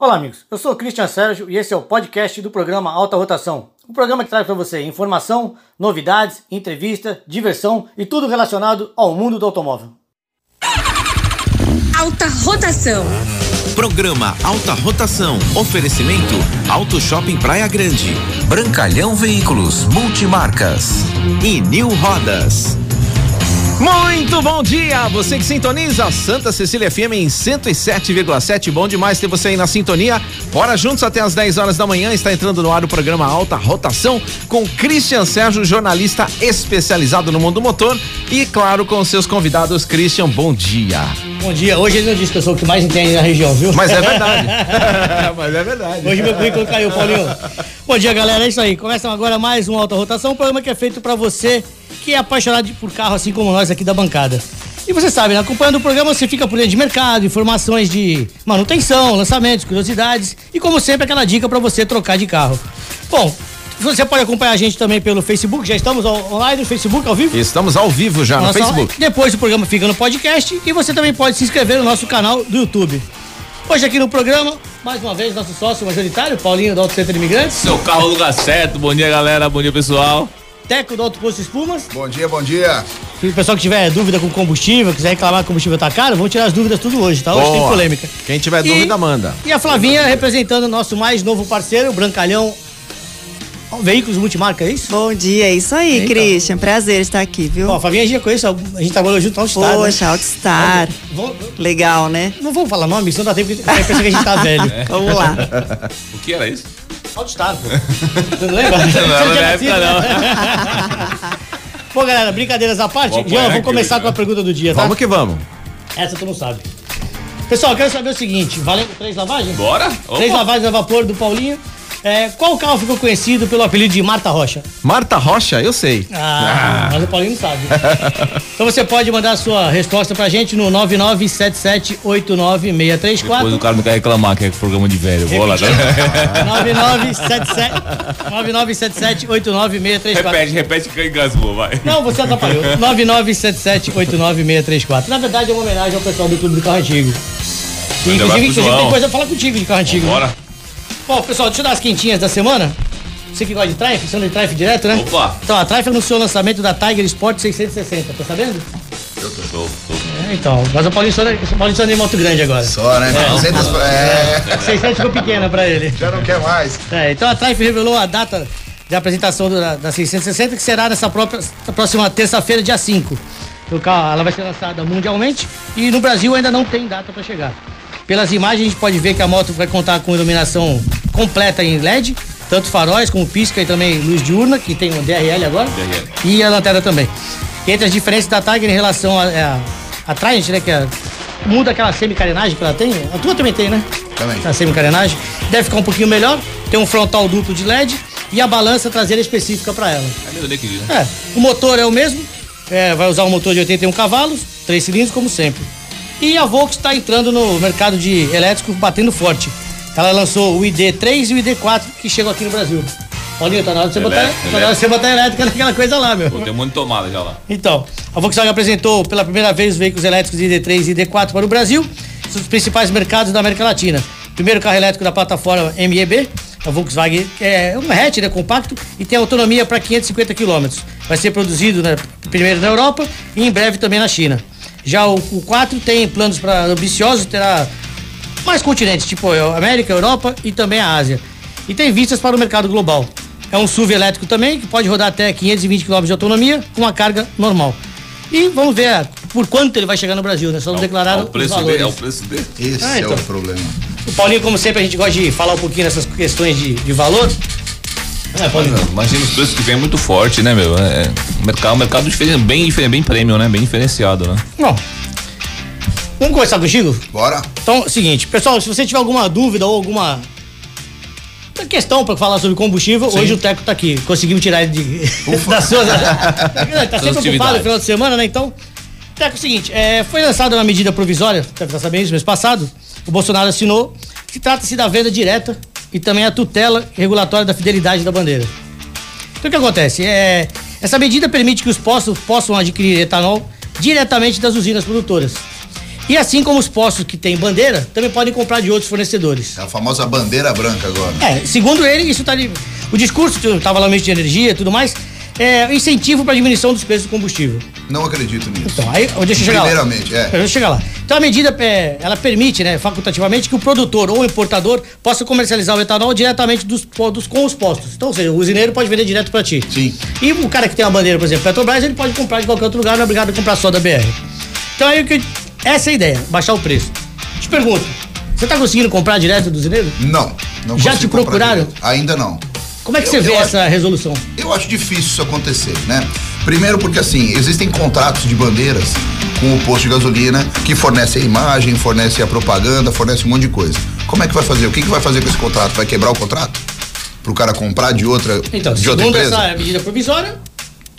Olá, amigos. Eu sou o Christian Sérgio e esse é o podcast do programa Alta Rotação. Um programa que traz para você informação, novidades, entrevista, diversão e tudo relacionado ao mundo do automóvel. Alta Rotação. Programa Alta Rotação. Oferecimento Auto Shopping Praia Grande. Brancalhão Veículos Multimarcas. E New Rodas. Muito bom dia, você que sintoniza Santa Cecília FM em 107,7. Bom demais ter você aí na sintonia. Bora juntos até as 10 horas da manhã. Está entrando no ar o programa Alta Rotação com Christian Sérgio, jornalista especializado no mundo motor. E, claro, com seus convidados. Christian, bom dia. Bom dia. Hoje ele não disse que eu sou o que mais entende na região, viu? Mas é verdade. Mas é verdade. Hoje meu currículo caiu, Paulinho. Bom dia, galera. É isso aí. Começa agora mais um Alta Rotação, um programa que é feito para você que é apaixonado por carro, assim como nós aqui da bancada. E você sabe, né? acompanhando o programa, você fica por dentro de mercado, informações de manutenção, lançamentos, curiosidades e, como sempre, aquela dica para você trocar de carro. Bom, você pode acompanhar a gente também pelo Facebook, já estamos online no Facebook ao vivo? Estamos ao vivo já Nossa, no Facebook. Depois o programa fica no podcast e você também pode se inscrever no nosso canal do YouTube. Hoje aqui no programa, mais uma vez, nosso sócio majoritário, Paulinho do Auto Centro Imigrantes. Seu carro lugar certo, bom dia galera, bom dia pessoal. Teco do Alto Posto Espumas. Bom dia, bom dia. Se o pessoal que tiver dúvida com combustível, quiser reclamar que o combustível tá caro, vamos tirar as dúvidas tudo hoje, tá? Hoje Boa. tem polêmica. Quem tiver e, dúvida, manda. E a Flavinha representando o nosso mais novo parceiro, o Brancalhão Veículos Multimarca, é isso? Bom dia, é isso aí, então. Christian. Prazer estar aqui, viu? Ó, a Flavinha a gente já conhece, a gente trabalhou junto ao Star. Poxa, né? Outstar. Vamos, Legal, né? Não vamos falar nome, senão dá tempo que pensa que a gente tá velho. É. Vamos lá. o que era isso? Outstar, pô. Você não lembra? Não, não, não, é época, não. Pô, galera, brincadeiras à parte, já vamos começar hoje, com a pergunta do dia, tá? Vamos que vamos. Essa tu não sabe. Pessoal, eu quero saber o seguinte, valendo três lavagens? Bora! Opa. Três lavagens a vapor do Paulinho. É, qual carro ficou conhecido pelo apelido de Marta Rocha? Marta Rocha? Eu sei. Ah, ah. mas o Paulinho não sabe. então você pode mandar a sua resposta pra gente no 997789634. Depois o cara não quer reclamar que é programa de velho. Vou lá. 9977-8964. Repete, repete que engasgou, vai. Não, você atrapalhou. 997789634. Na verdade é uma homenagem ao pessoal do Clube do Carro Antigo. E, inclusive, inclusive tem coisa a falar contigo de carro antigo. Bora. Bom, pessoal, deixa eu dar as quentinhas da semana. Você que gosta de Trife, você anda de Trife direto, né? Opa! Então, a Trife anunciou o lançamento da Tiger Sport 660, tá sabendo? Eu tô, tô, tô. É, então, mas o Paulinho só, o Paulinho só anda em moto grande agora. Só, né? É. 200, é. 600 ficou pequena pra ele. Já não quer mais. É, então a Trife revelou a data de apresentação da, da 660, que será nessa própria, próxima terça-feira, dia 5. Ela vai ser lançada mundialmente e no Brasil ainda não tem data para chegar. Pelas imagens a gente pode ver que a moto vai contar com iluminação completa em LED, tanto faróis como pisca e também luz diurna, que tem um DRL agora, DRL. e a lanterna também. Entre as diferenças da Tiger em relação a, a, a Triumph, né, que é, muda aquela semi-carenagem que ela tem, a tua também tem, né? Também. A semi-carenagem. Deve ficar um pouquinho melhor, tem um frontal duplo de LED e a balança traseira específica para ela. É meio líquido, né? É, o motor é o mesmo, é, vai usar um motor de 81 cavalos, três cilindros como sempre. E a Volks está entrando no mercado de elétrico batendo forte. Ela lançou o ID3 e o ID4 que chegam aqui no Brasil. Paulinho, tá na hora de você, botar, tá na hora de você botar elétrica naquela coisa lá, meu. Pô, tem muito tomada já lá. Então, a Volkswagen apresentou pela primeira vez os veículos elétricos ID3 e ID4 para o Brasil, os principais mercados da América Latina. Primeiro carro elétrico da plataforma MEB, a Volkswagen é um hatch, né, compacto e tem autonomia para 550 km. Vai ser produzido né, primeiro na Europa e em breve também na China. Já o, o 4 tem planos para ambiciosos, terá mais continentes, tipo América, Europa e também a Ásia. E tem vistas para o mercado global. É um SUV elétrico também, que pode rodar até 520 km de autonomia com uma carga normal. E vamos ver por quanto ele vai chegar no Brasil, né? Só não é declararam. É o preço dele, é o preço dele. Esse ah, então. é o problema. O Paulinho, como sempre, a gente gosta de falar um pouquinho nessas questões de, de valor. É, pode... Imagina os preços que vem muito forte, né, meu? É, é mercado, mercado bem, bem premium, né? Bem diferenciado, né? Não. Vamos conversar contigo? Bora. Então, seguinte, pessoal, se você tiver alguma dúvida ou alguma questão para falar sobre combustível, Sim. hoje o Teco tá aqui. Conseguimos tirar ele de, das suas. tá sempre ocupado no final de semana, né? Então, Teco, é o seguinte, é, foi lançada uma medida provisória, deve estar sabendo isso, mês passado. O Bolsonaro assinou, que trata-se da venda direta e também a tutela regulatória da fidelidade da bandeira. Então o que acontece? É, essa medida permite que os postos possam adquirir etanol diretamente das usinas produtoras. E assim como os postos que têm bandeira, também podem comprar de outros fornecedores. É a famosa bandeira branca agora. É, segundo ele, isso tá ali. O discurso que estava lá no de energia e tudo mais, é incentivo para diminuição dos preços do combustível. Não acredito nisso. Então, aí, deixa eu chegar Primeiramente, lá. é. Deixa eu chegar lá. Então a medida, é, ela permite, né, facultativamente, que o produtor ou o importador possa comercializar o etanol diretamente dos, dos com os postos. Então, ou seja, o usineiro pode vender direto para ti. Sim. E o cara que tem uma bandeira, por exemplo, Petrobras, ele pode comprar de qualquer outro lugar, não é obrigado a comprar só da BR. Então aí que essa é a ideia, baixar o preço. Te pergunto, você tá conseguindo comprar direto do usineiro? Não. não Já te procuraram? direito. Ainda não. Como é que Eu- você vê acho- essa resolução? Eu acho difícil isso acontecer, né? Primeiro porque assim, existem contratos de bandeiras com o posto de gasolina que fornece a imagem, fornece a propaganda, fornece um monte de coisa. Como é que vai fazer? O que, que vai fazer com esse contrato? Vai quebrar o contrato? Pro cara comprar de outra, Então, de outra empresa? essa medida provisória,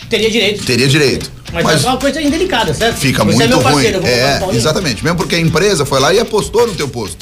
teria direito. Teria direito. Mas, Mas é uma coisa indelicada, certo? fica Você muito é meu ruim. parceiro, eu vou É, exatamente. Mesmo porque a empresa foi lá e apostou no teu posto.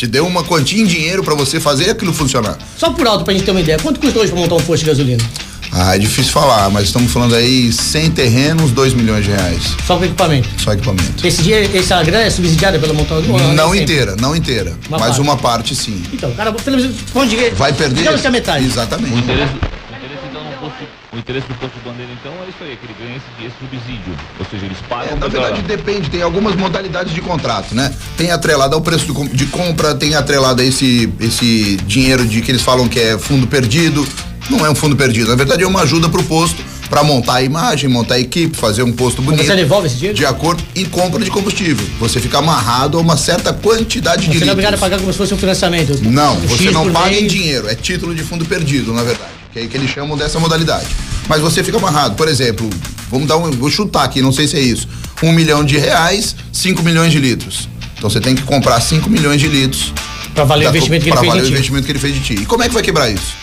Te deu uma quantia em dinheiro pra você fazer aquilo funcionar. Só por alto pra gente ter uma ideia, quanto custa hoje pra montar um posto de gasolina? Ah, é difícil falar, mas estamos falando aí sem terrenos, 2 milhões de reais. Só com equipamento. Só equipamento. Esse dia, essa grana é subsidiada pela montadora? Não nem sempre? inteira, não inteira. Uma mas parte. uma parte sim. Então, cara, pelo menos, onde Vai perder. Digamos que a metade. Exatamente. O interesse, o interesse, então, no posto, o interesse do posto de bandeira, então, é isso aí, que ele ganha esse, esse subsídio. Ou seja, eles pagam É, na verdade depende, tem algumas modalidades de contrato, né? Tem atrelado ao preço de compra, tem atrelado a esse, esse dinheiro de que eles falam que é fundo perdido. Não é um fundo perdido, na verdade é uma ajuda pro posto para montar a imagem, montar a equipe, fazer um posto bonito. Você devolve esse dinheiro? De acordo e compra de combustível. Você fica amarrado a uma certa quantidade de Você não é obrigado a pagar como se fosse um financiamento. Não, Um você X não paga em dinheiro, é título de fundo perdido, na verdade. Que é que eles chamam dessa modalidade. Mas você fica amarrado, por exemplo, vamos dar um. Vou chutar aqui, não sei se é isso. Um milhão de reais, 5 milhões de litros. Então você tem que comprar 5 milhões de litros. Pra valer o da- investimento que ele pra fez valer o ti. investimento que ele fez de ti. E como é que vai quebrar isso?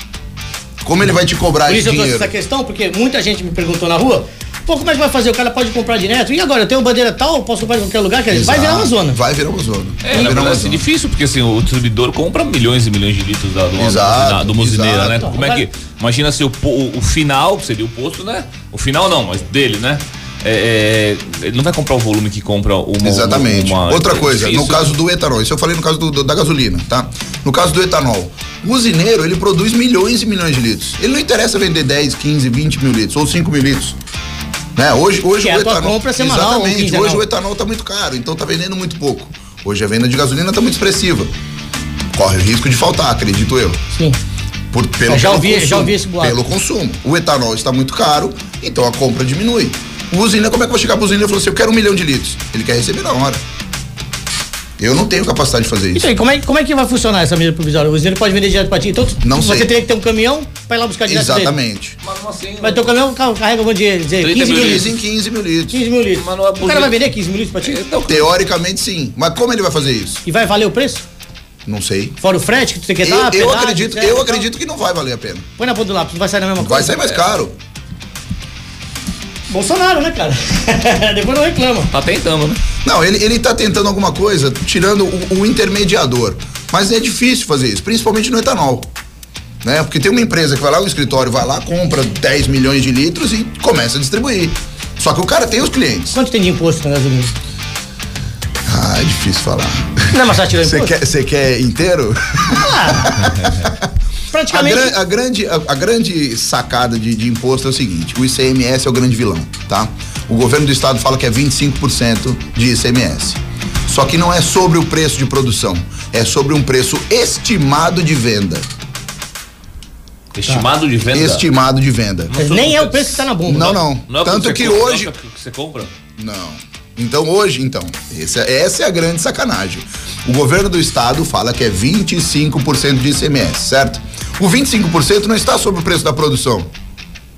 Como ele vai te cobrar Por isso eu trouxe dinheiro? essa questão, porque muita gente me perguntou na rua, pô, como é que vai fazer? O cara pode comprar direto? E agora, eu tenho bandeira tal, posso comprar em qualquer lugar? Quer dizer, vai virar uma zona. Vai virar uma zona. É, vai na virar uma é zona. difícil, porque assim, o distribuidor compra milhões e milhões de litros da, do, Exato, da, do Musineira, exato. né? Como é que. Imagina se o, o, o final, que seria o posto, né? O final não, mas dele, né? É, é, ele não vai comprar o volume que compra uma. Exatamente. uma- Outra é coisa, no difícil. caso do etanol, isso eu falei no caso do- do- da gasolina, tá? No caso do etanol, o usineiro, ele produz milhões e milhões de litros. Ele não interessa vender 10, 15, 20 mil litros ou 5 mil litros. Né? Hoje, hoje Que é o tua etanol. compra semanal ou exatamente. Hoje o etanol tá muito caro, então tá vendendo muito pouco. Hoje a venda de gasolina tá muito expressiva. Corre o risco de faltar, acredito eu. Sim. Por, pelo, Eu já ouvi- já consumo, ouvi esse boato. Pelo consumo. O etanol está muito caro, então a compra diminui. O usina, como é que eu vou chegar pro usina e falar assim, eu quero um milhão de litros? Ele quer receber na hora. Eu não tenho capacidade de fazer isso. Isso aí, como é, como é que vai funcionar essa medida provisória? O usineiro pode vender direto pra ti? Então, Não você sei. teria que ter um caminhão pra ir lá buscar direto dele. Exatamente. Mas não assim. Vai ter um caminhão, ca- carrega, vamos dizer, dizer 30 15 mil mil litros. Dizem 15 mil litros. 15 mil litros. Mas não é o cara vai vender 15 mil litros pra ti? Então, Teoricamente sim. Mas como ele vai fazer isso? E vai valer o preço? Não sei. Fora o frete que tu tem que Eu, dar, eu pedágio, acredito, eu acredito que não vai valer a pena. Põe na ponta do lápis, não vai sair na mesma Vai coisa. sair mais caro. Bolsonaro, né, cara? Depois não reclama. Tá tentando, né? Não, ele, ele tá tentando alguma coisa, tirando o, o intermediador. Mas é difícil fazer isso, principalmente no etanol. Né? Porque tem uma empresa que vai lá, o escritório vai lá, compra 10 milhões de litros e começa a distribuir. Só que o cara tem os clientes. Quanto tem de imposto na gasolina? Ah, é difícil falar. Não é mais fácil tirar Você imposto? quer, você quer inteiro? A, Praticamente. gran- a grande, a, a grande sacada de, de imposto é o seguinte: o ICMS é o grande vilão, tá? O governo do estado fala que é 25% de ICMS. Só que não é sobre o preço de produção, é sobre um preço estimado de venda. Estimado de venda. Estimado de venda. Mas nem é o preço que tá na bomba. Não, não. Não é o Tanto você que compra, hoje. não é o que você compra? Não. Então hoje, então, esse é- essa é a grande sacanagem. O governo do estado fala que é 25% de ICMS, certo? O 25% não está sobre o preço da produção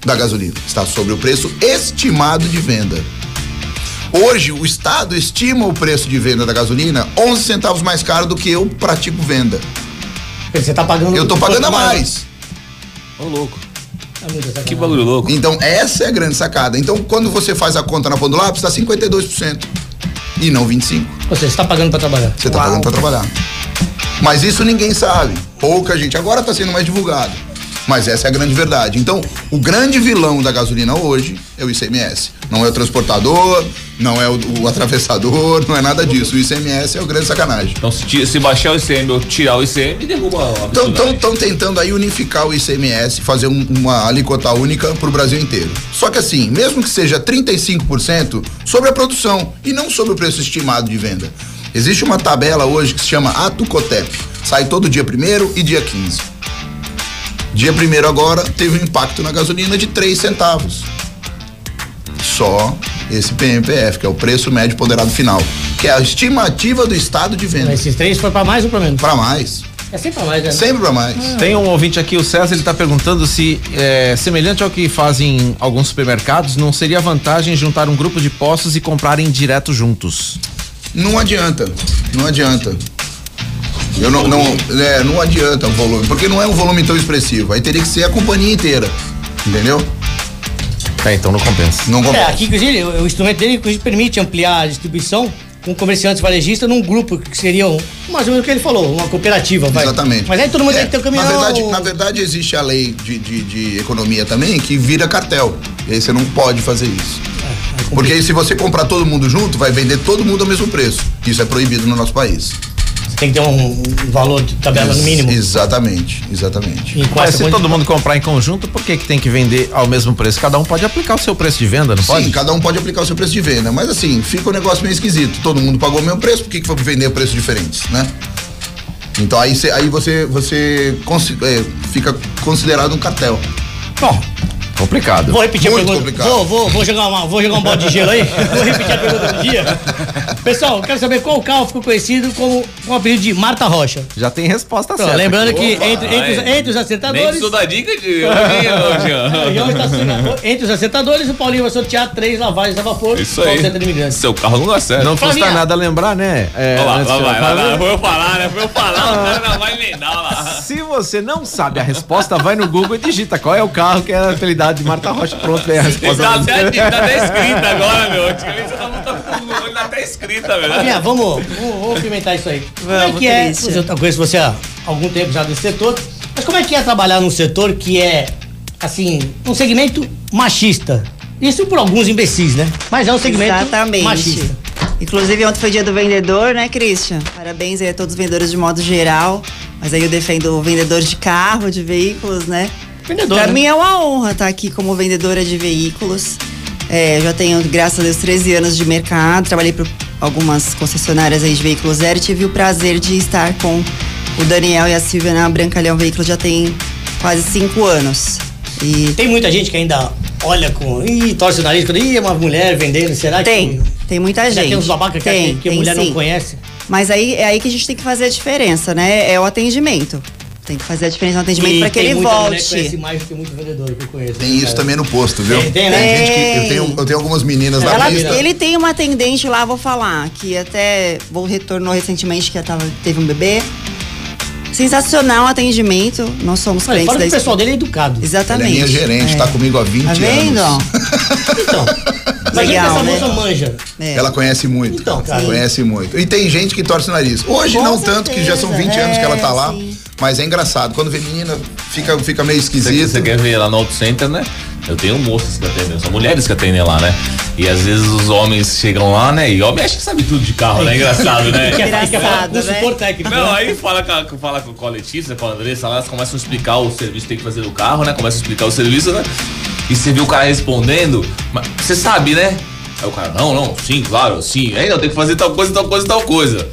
da gasolina, está sobre o preço estimado de venda. Hoje o estado estima o preço de venda da gasolina 11 centavos mais caro do que eu pratico venda. Você tá pagando. Eu tô pagando a mais. Ô, louco. Sacanagem. Que bagulho louco. Então, essa é a grande sacada. Então, quando você faz a conta na ponta do lápis, tá 52% e não 25. Ou seja, você tá pagando pra trabalhar. Você tá pagando pra trabalhar. Mas isso ninguém sabe. Pouca gente. Agora tá sendo mais divulgado. Mas essa é a grande verdade. Então, o grande vilão da gasolina hoje é o ICMS. Não é o transportador, não é o, o atravessador, não é nada disso. O ICMS é o grande sacanagem. Então, se, se baixar o ICM ou tirar o ICM, derruba a Estão Então, tentando aí unificar o ICMS, fazer um- uma alíquota única para o Brasil inteiro. Só que assim, mesmo que seja 35% sobre a produção e não sobre o preço estimado de venda. Existe uma tabela hoje que se chama Atucotep. Sai todo dia primeiro e dia 15. Dia primeiro agora teve um impacto na gasolina de 3 centavos. Só esse PMPF, que é o preço médio ponderado final, que é a estimativa do estado de venda. Esses três foi pra mais ou pra menos? Para mais. É sempre pra mais, né? Sempre para mais. Tem um ouvinte aqui, o César, ele tá perguntando se, é, semelhante ao que fazem alguns supermercados, não seria vantagem juntar um grupo de postos e comprarem direto juntos? Não adianta, não adianta. Eu não, não, é, não adianta o volume, porque não é um volume tão expressivo. Aí teria que ser a companhia inteira, entendeu? É, então não compensa. Não É, compensa. aqui, inclusive, o o instrumento dele inclusive, permite ampliar a distribuição com comerciantes varejistas num grupo que seriam, mais ou menos o que ele falou, uma cooperativa, vai. Exatamente. Mas aí todo mundo É, tem que ter um caminhão. Na verdade, na verdade, existe a lei de, de, de economia também que vira cartel. E aí você não pode fazer isso. Porque aí se você comprar todo mundo junto, vai vender todo mundo ao mesmo preço. Isso é proibido no nosso país. Você tem que ter um, valor de tabela no mínimo. Exatamente, exatamente. Mas se todo mundo comprar em conjunto, por que que tem que vender ao mesmo preço? Cada um pode aplicar o seu preço de venda, não pode? Sim, cada um pode aplicar o seu preço de venda, mas assim, fica um negócio meio esquisito. Todo mundo pagou o mesmo preço, por que, que foi vender preços diferentes, né? Então aí, cê- aí você, você consi- é, fica considerado um cartel. Bom, Complicado. vou repetir Muito a pergunta. complicado. Vou, vou, vou, jogar uma, vou jogar um balde de gelo aí. vou repetir a pergunta do dia. Pessoal, quero saber qual carro ficou conhecido como com o apelido de Marta Rocha. Já tem resposta Então, certa. lembrando que Opa, entre, entre, os, entre os Nem acertadores. precisou dar dica de. Entre os acertadores, o Paulinho vai sortear três lavagens a vapor. Isso aí. Seu carro não dá certo. Não custa nada lembrar, né? É, Olha lá, antes lá vai, lá vai. Foi eu falar, né? Foi eu falar, o cara não vai emendar lá. Se você não sabe a resposta, vai no Google e digita qual é o carro que é a de Marta Rocha. Pronto, vem a resposta. Tá até, tá até escrita agora, meu. Antigamente tava o olho até escrita, velho. Vamos, vamos, vamos pimentar isso aí. como é que é? Eu conheço você há algum tempo já desse setor. Mas como é que é trabalhar num setor que é, assim, um segmento machista? Isso por alguns imbecis, né? Mas é um segmento Exatamente. machista. Inclusive, ontem foi dia do vendedor, né, Christian? Parabéns aí a todos os vendedores de modo geral. Mas aí eu defendo o vendedor de carro, de veículos, né? Vendedor, Pra mim é uma honra estar aqui como vendedora de veículos. É, já tenho, graças a Deus, 13 anos de mercado. Trabalhei para algumas concessionárias aí de veículos zero e tive o prazer de estar com o Daniel e a Silvia na Brancalhão Veículos já tem quase cinco anos. E Tem muita gente que ainda olha com. Ih, torce o nariz quando. Ih, é uma mulher vendendo. Será tem, que. tem muita Já gente. tem uns babacas que, tem, que a tem mulher não sim. conhece. Mas aí é aí que a gente tem que fazer a diferença, né? É o atendimento. Tem que fazer a diferença no atendimento para que tem ele muita mulher que conhece volte. mais que muito vendedor que eu conheço. Tem isso cara. também no posto, viu? Tem, tem, né? gente que. Eu Tem. tenho, eu tenho algumas meninas na pista. ele tem uma atendente lá, vou falar, que até vou retornou recentemente, que ela tava, teve um bebê. Sensacional o atendimento. Nós somos Olha, clientes fora da que o pessoal dele é educado. Ela é Exatamente. minha gerente, É. tá comigo há 20 Tá vendo? anos. Então. Imagina que Legal, essa né? moça manja. É. Ela conhece muito. Então, cara. Conhece muito. E tem gente que torce o nariz. Hoje Com não tanto, que já são 20 certeza, anos que ela tá é, lá. sim. Mas é engraçado. Quando vê menina, fica, fica meio Você, esquisito. você quer ver lá no Auto Center, né? Eu tenho moças que atendem, são mulheres que atendem lá, né? E às vezes os homens chegam lá, né? E homem acha que sabe tudo de carro, né? Engraçado, né? Quer falar Engraçado, com o né? técnico. Não, né? aí fala com, a, fala com a Letícia, com a Andressa, lá, elas começam a explicar o serviço que tem que fazer no carro, né? Começam a explicar o serviço, né? E você vê o cara respondendo, mas você sabe, né? Aí o cara, não, não, sim, claro, sim. Aí não, tem que fazer tal coisa, tal coisa, tal coisa.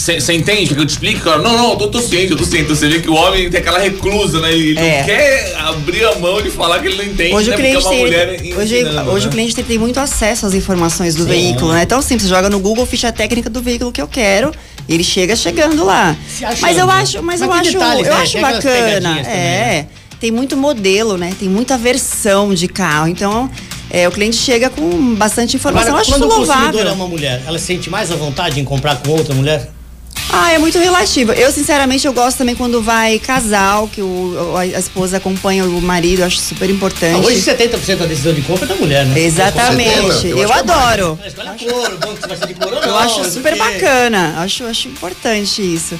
Você entende que eu te explico, cara? Não, não, eu tô, tô ciente, eu tô ciente. Você vê que o homem tem aquela reclusa, né? Ele É. não quer abrir a mão de falar que ele não entende, Hoje né? o cliente é uma tem, mulher hoje, ensinando, hoje né? o cliente tem, tem muito acesso às informações do veículo, né? Tão simples, joga no Google ficha técnica do veículo que eu quero, ele chega chegando lá. Mas eu né? acho, mas, Mas eu acho, detalhes, eu né? acho Tem bacana. pegadinhas também, É. né? Tem muito modelo, né? Tem muita versão de carro. Então, é, o cliente chega com bastante informação. Agora, eu acho quando isso o consumidor é uma mulher, ela se sente mais à vontade em comprar com outra mulher? Ah, é muito relativo. Eu, sinceramente, eu gosto também quando vai casal, que o, a, a esposa acompanha o marido, eu acho super importante. Ah, hoje 70% da decisão de compra é da mulher, né? Exatamente. 70, eu Eu, é adoro. Ela escolhe a cor, o banco que vai ser de cor ou Eu acho super bacana. Acho, acho importante isso.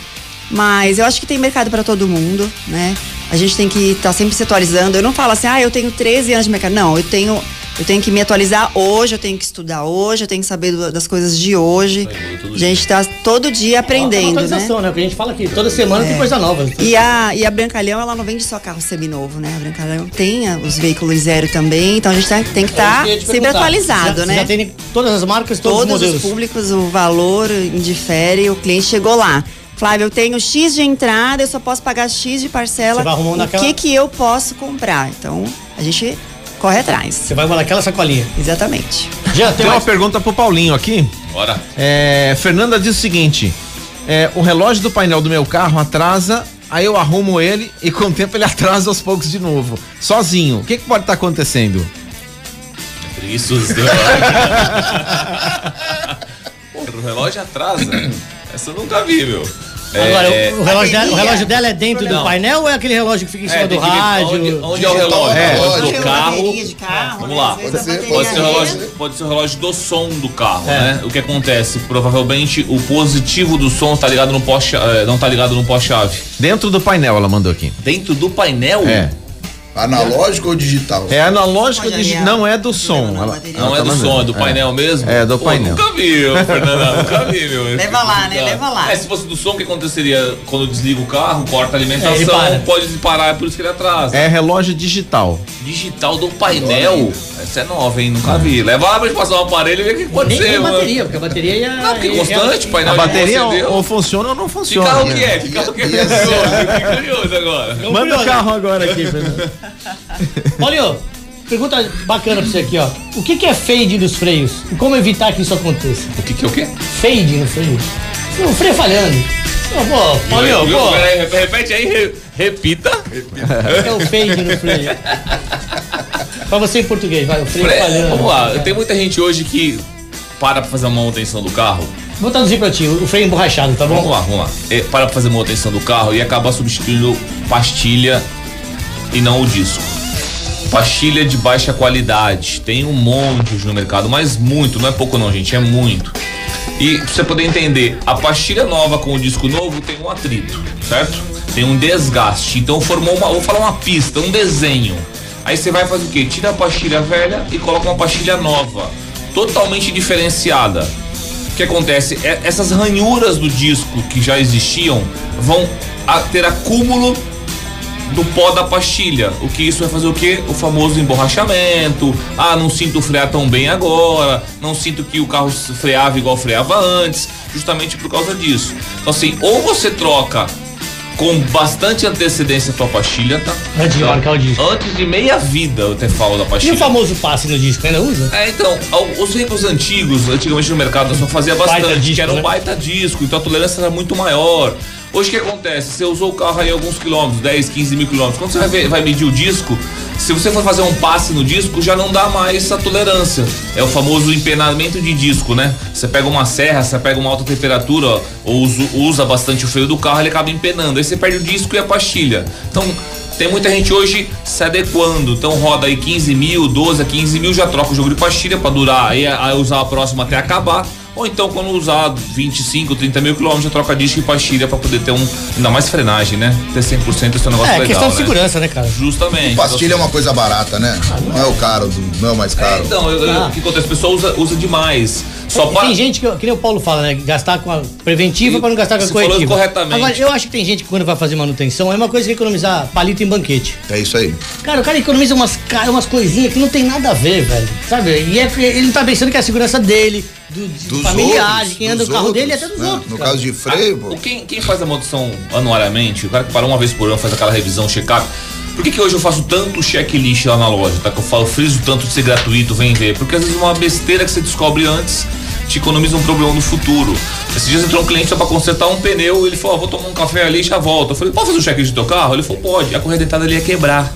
Mas eu acho que tem mercado para todo mundo, né? a gente tem que estar sempre se atualizando. Eu não falo assim, ah, eu tenho 13 anos de mercado. Não, eu tenho eu tenho que me atualizar hoje, eu tenho que estudar hoje, eu tenho que saber do- das coisas de hoje. A gente está todo dia É uma aprendendo, né? atualização, né? O que a gente fala aqui, toda semana tem coisa nova. E a, e a Brancalhão, ela não vende só carro seminovo, né? A Brancalhão tem os veículos zero também, então a gente tá- tem que É isso estar que sempre atualizado, Já- né? Já tem todas as marcas, todos, Todos os os modelos. públicos, o valor indifere, o cliente chegou lá. Flávio, eu tenho X de entrada, eu só posso pagar X de parcela. Você vai arrumar um o naquela- que que eu posso comprar? Então, a gente corre atrás. Você vai mandar aquela sacolinha. Exatamente. Já tem Tem uma pergunta pro Paulinho aqui. Bora. É, Fernanda diz o seguinte: é, o relógio do painel do meu carro atrasa, aí eu arrumo ele e com o tempo ele atrasa aos poucos de novo, sozinho. O que, que pode estar acontecendo? Preguiçoso. deu. o relógio atrasa. Essa eu nunca vi, meu. Agora, É, o, relógio dela, o relógio dela é dentro do Não. painel ou é aquele relógio que fica em cima é, do rádio? Onde, onde é o relógio? é, Pode relógio. do carro. Carro, Vamos né? lá. Pode ser, Pode ser, o é- relógio, pode ser o relógio do som do carro, É. né? O que acontece? Provavelmente o positivo do som tá ligado no poste, eh, não tá ligado no pós-chave. Dentro do painel, ela mandou aqui. Dentro do painel? É. Analógico ou digital? É analógico, digi- não é do som. Ela- bateria. Não ela é tá do som, é do painel mesmo? É, do Pô, painel. Nunca vi, Fernanda, nunca vi, meu. Leva lá, né? Leva lá. É, se fosse do som, o que aconteceria? Quando desliga o carro, corta a É, alimentação, para. pode parar, é por isso que ele atrasa. É relógio digital. Digital do painel? Essa é nova, hein? Nunca vi. Leva lá pra gente passar um aparelho e ver o que pode Nem ser, mano. bateria, porque a bateria ia. Não, porque é constante, ia- painel A bateria ou, ou funciona ou não Que funciona. carro que é? Que carro que é? Fiquei curioso agora. Não, Manda o carro agora aqui, Fernando. Paulinho, pergunta bacana pra você aqui, ó. O que, que é fade nos freios? E como evitar que isso aconteça? O que que é o quê? Fade no freio. O freio falhando. Pô, pô, Paulinho, pô, Peraí, Repete aí, re- repita. é o fade no freio. pra você em português, vai, o freio Pre- falhando. Vamos lá, tem muita gente hoje que para pra fazer uma manutenção do carro. Vou traduzir pra ti, o freio emborrachado, tá bom? Vamos lá, vamos lá. É, para pra fazer manutenção do carro e acaba substituindo pastilha e não o disco. Pastilha de baixa qualidade. Tem um monte no mercado, mas muito, não é pouco não, gente, é muito. E pra você poder entender, a pastilha nova com o disco novo tem um atrito, certo? Tem um desgaste. Então formou uma, vou falar uma pista, um desenho. Aí você vai fazer o quê? Tira a pastilha velha e coloca uma pastilha nova, totalmente diferenciada. O que acontece? É- essas ranhuras do disco que já existiam vão ter acúmulo do pó da pastilha. O que isso vai fazer o quê? O famoso emborrachamento. Ah, não sinto frear tão bem agora. Não sinto que o carro freava igual freava antes. Justamente por causa disso. Então assim, ou você troca com bastante antecedência a tua pastilha, tá? Antes de marcar o disco. Antes de meia vida eu até falo da E pastilha. o famoso passe no disco, ainda usa? É, então, os veículos antigos, antigamente no mercado, só fazia bastante, Baita disco, que era um né? baita disco, então a tolerância era muito maior. Hoje o que acontece? Você usou o carro aí alguns quilômetros, 10, 15 mil quilômetros. Quando você vai, ver- vai medir o disco, se você for fazer um passe no disco, já não dá mais essa tolerância. É o famoso empenamento de disco, né? Você pega uma serra, você pega uma alta temperatura, ou usa, bastante o freio do carro, ele acaba empenando. Aí você perde o disco e a pastilha. Então, tem muita gente hoje se adequando, então roda aí 15 mil, 12 a 15 mil, já troca o jogo de pastilha pra durar, aí, aí usar a próxima até acabar. Ou então quando usar 25, 30 mil quilômetros, já troca disco e pastilha pra poder ter um. Ainda mais frenagem, né? Ter 100% esse é um negócio É, legal. questão de né? segurança, né, cara? Justamente. Pastilha é uma coisa barata, né? Não é o caro, não é o mais É, caro. então, eu- eu- Ah. o que acontece? A pessoa usa, usa demais. Só Tem para. gente que, que nem o Paulo fala, né? Gastar com a preventiva E- pra não gastar com a corretiva. corretamente. Agora, eu acho que tem gente que quando vai fazer manutenção é uma coisa que economizar palito em banquete. É isso aí. Cara, o cara economiza umas, umas coisinhas que não tem nada a ver, velho. Sabe? E é, porque ele não tá pensando que é a segurança dele, do, Dos familiar, outros, de quem anda no carro dele e outros, até dos né? outros. No cara. caso de freio, pô. O quem, quem faz a manutenção anualmente, o cara que para uma vez por ano, faz aquela revisão, check-up. Por que, que hoje eu faço tanto checklist lá na loja? Tá? Que eu falo, friso tanto de ser gratuito, vem ver. Porque às vezes uma besteira que você descobre antes te economiza um problema no futuro. Esses dias entrou um cliente só pra consertar um pneu, ele falou, ó, vou tomar um café ali e já volto. Eu falei, pode fazer um checklist do teu carro? Ele falou, pode. A correia dentada ali ia quebrar.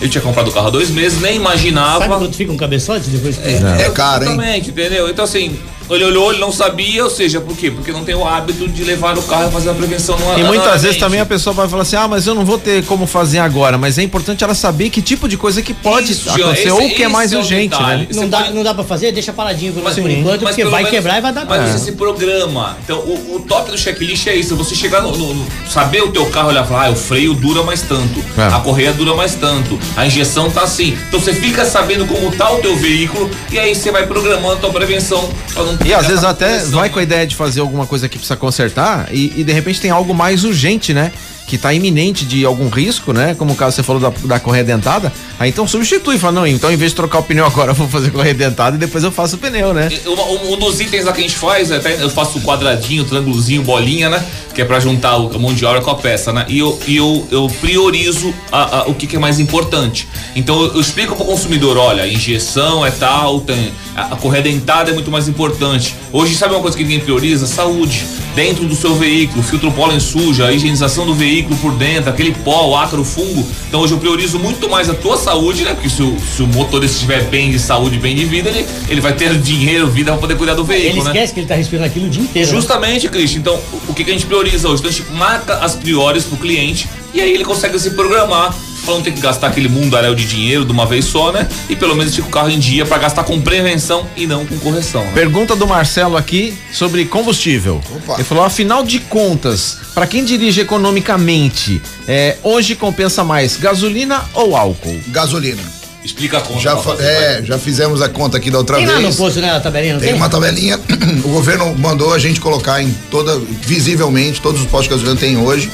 Ele tinha comprado o carro há dois meses, nem imaginava. Sabe quanto fica um cabeçote depois que... É caro, hein? Exatamente, entendeu? Então assim, Ele olhou, ele não sabia, ou seja, por quê? Porque não tem o hábito de levar o carro e fazer a prevenção no E muitas vezes também a pessoa vai falar assim: ah, mas eu não vou ter como fazer agora. Mas é importante ela saber que tipo de coisa que pode Isso, acontecer esse- ou o que é mais é urgente, né? Você Não dá, pode- não dá pra fazer? Deixa paradinho por, Mas, enquanto, mas porque vai menos- quebrar e vai dar Mas pra você se programa. Então, o, o top do checklist é isso. Você chegar no, no- no- saber o teu carro, olhar e falar, ah, o freio dura mais tanto, É. a correia dura mais tanto, a injeção tá assim. Então você fica sabendo como tá o teu veículo e aí você vai programando a tua prevenção pra não E às vezes até vai com a ideia de fazer alguma coisa que precisa consertar e, e de repente tem algo mais urgente, né? Que tá iminente de algum risco, né? Como o caso você falou da, da correia dentada. Aí então substitui, fala, não, então em vez de trocar o pneu agora, eu vou fazer correia dentada e depois eu faço o pneu, né? Um, um dos itens lá que a gente faz, até eu faço o quadradinho, triângulozinho, bolinha, né? Que é pra juntar o- a mão de obra com a peça, né? E eu, e eu, eu priorizo a- a- o que, que é mais importante. Então eu, eu explico pro consumidor, olha, injeção é tal, tem, a, a correia dentada é muito mais importante. Hoje, sabe uma coisa que ninguém prioriza? Saúde. Dentro do seu veículo, filtro pólen suja, a higienização do veículo por dentro, aquele pó, o ácaro, fungo. Então hoje eu priorizo muito mais a tua saúde, né? Porque se o, se o motorista estiver bem de saúde, bem de vida, ele, ele vai ter dinheiro, vida pra poder cuidar do Ele veículo, né? esquece que ele tá respirando aquilo o dia inteiro. né? Justamente, Cristian. Então, o- o que, que a gente prioriza hoje? Então, a gente marca as priores pro cliente e aí ele consegue se programar pra não ter que gastar aquele mundaréu de dinheiro de uma vez só, né? E pelo menos fica o carro em dia pra gastar com prevenção e não com correção. Né? Pergunta do Marcelo aqui sobre combustível. Opa. Ele falou, afinal de contas, para quem dirige economicamente, é, hoje compensa mais gasolina ou álcool? Gasolina. Explica a conta. Já, fazer, é, vai. já fizemos a conta aqui da outra Tem lá no vez. posto, né, a tabelinha, não Tem tem? uma tabelinha. O governo mandou a gente colocar em toda, visivelmente, todos os postos de gasolina tem hoje,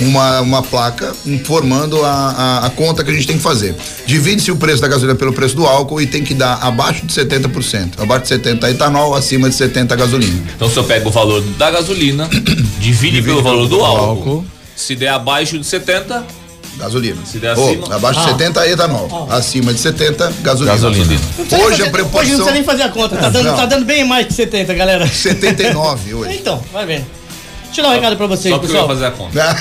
uma, uma placa informando a, a, a conta que a gente tem que fazer. Divide-se o preço da gasolina pelo preço do álcool e tem que dar abaixo de 70%. Abaixo de 70% etanol, acima de 70% gasolina. Então, se eu pego o valor da gasolina, divide, pelo valor do álcool. álcool. Se der abaixo de 70, Gasolina. Se der acima- abaixo de Ah. 70 etanol. Acima de 70, gasolina. Gasolina. Hoje fazer- a Hoje não precisa nem fazer a conta, tá dando, tá dando bem mais de 70, galera. 79 hoje. Então, vai vendo. Deixa eu dar um recado pra vocês, só porque eu pessoal. fazer a conta.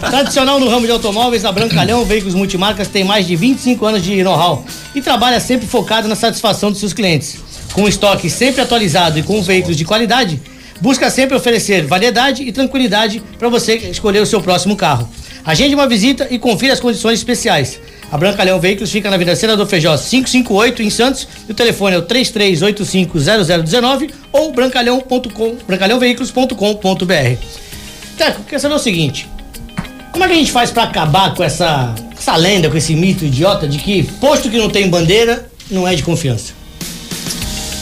Tradicional no ramo de automóveis, a Brancalhão Veículos Multimarcas tem mais de 25 anos de know-how e trabalha sempre focado na satisfação dos seus clientes. Com um estoque sempre atualizado e com veículos de qualidade, busca sempre oferecer variedade e tranquilidade para você escolher o seu próximo carro. Agende uma visita e confira as condições especiais. A Brancalhão Veículos fica na Avenida Senador Feijó 558 em Santos e o telefone é o 33850019 ou brancalhão.com, brancalhãoveículos.com.br. Teco, quer saber o seguinte: como é que a gente faz pra acabar com essa, essa lenda, com esse mito idiota de que posto que não tem bandeira não é de confiança?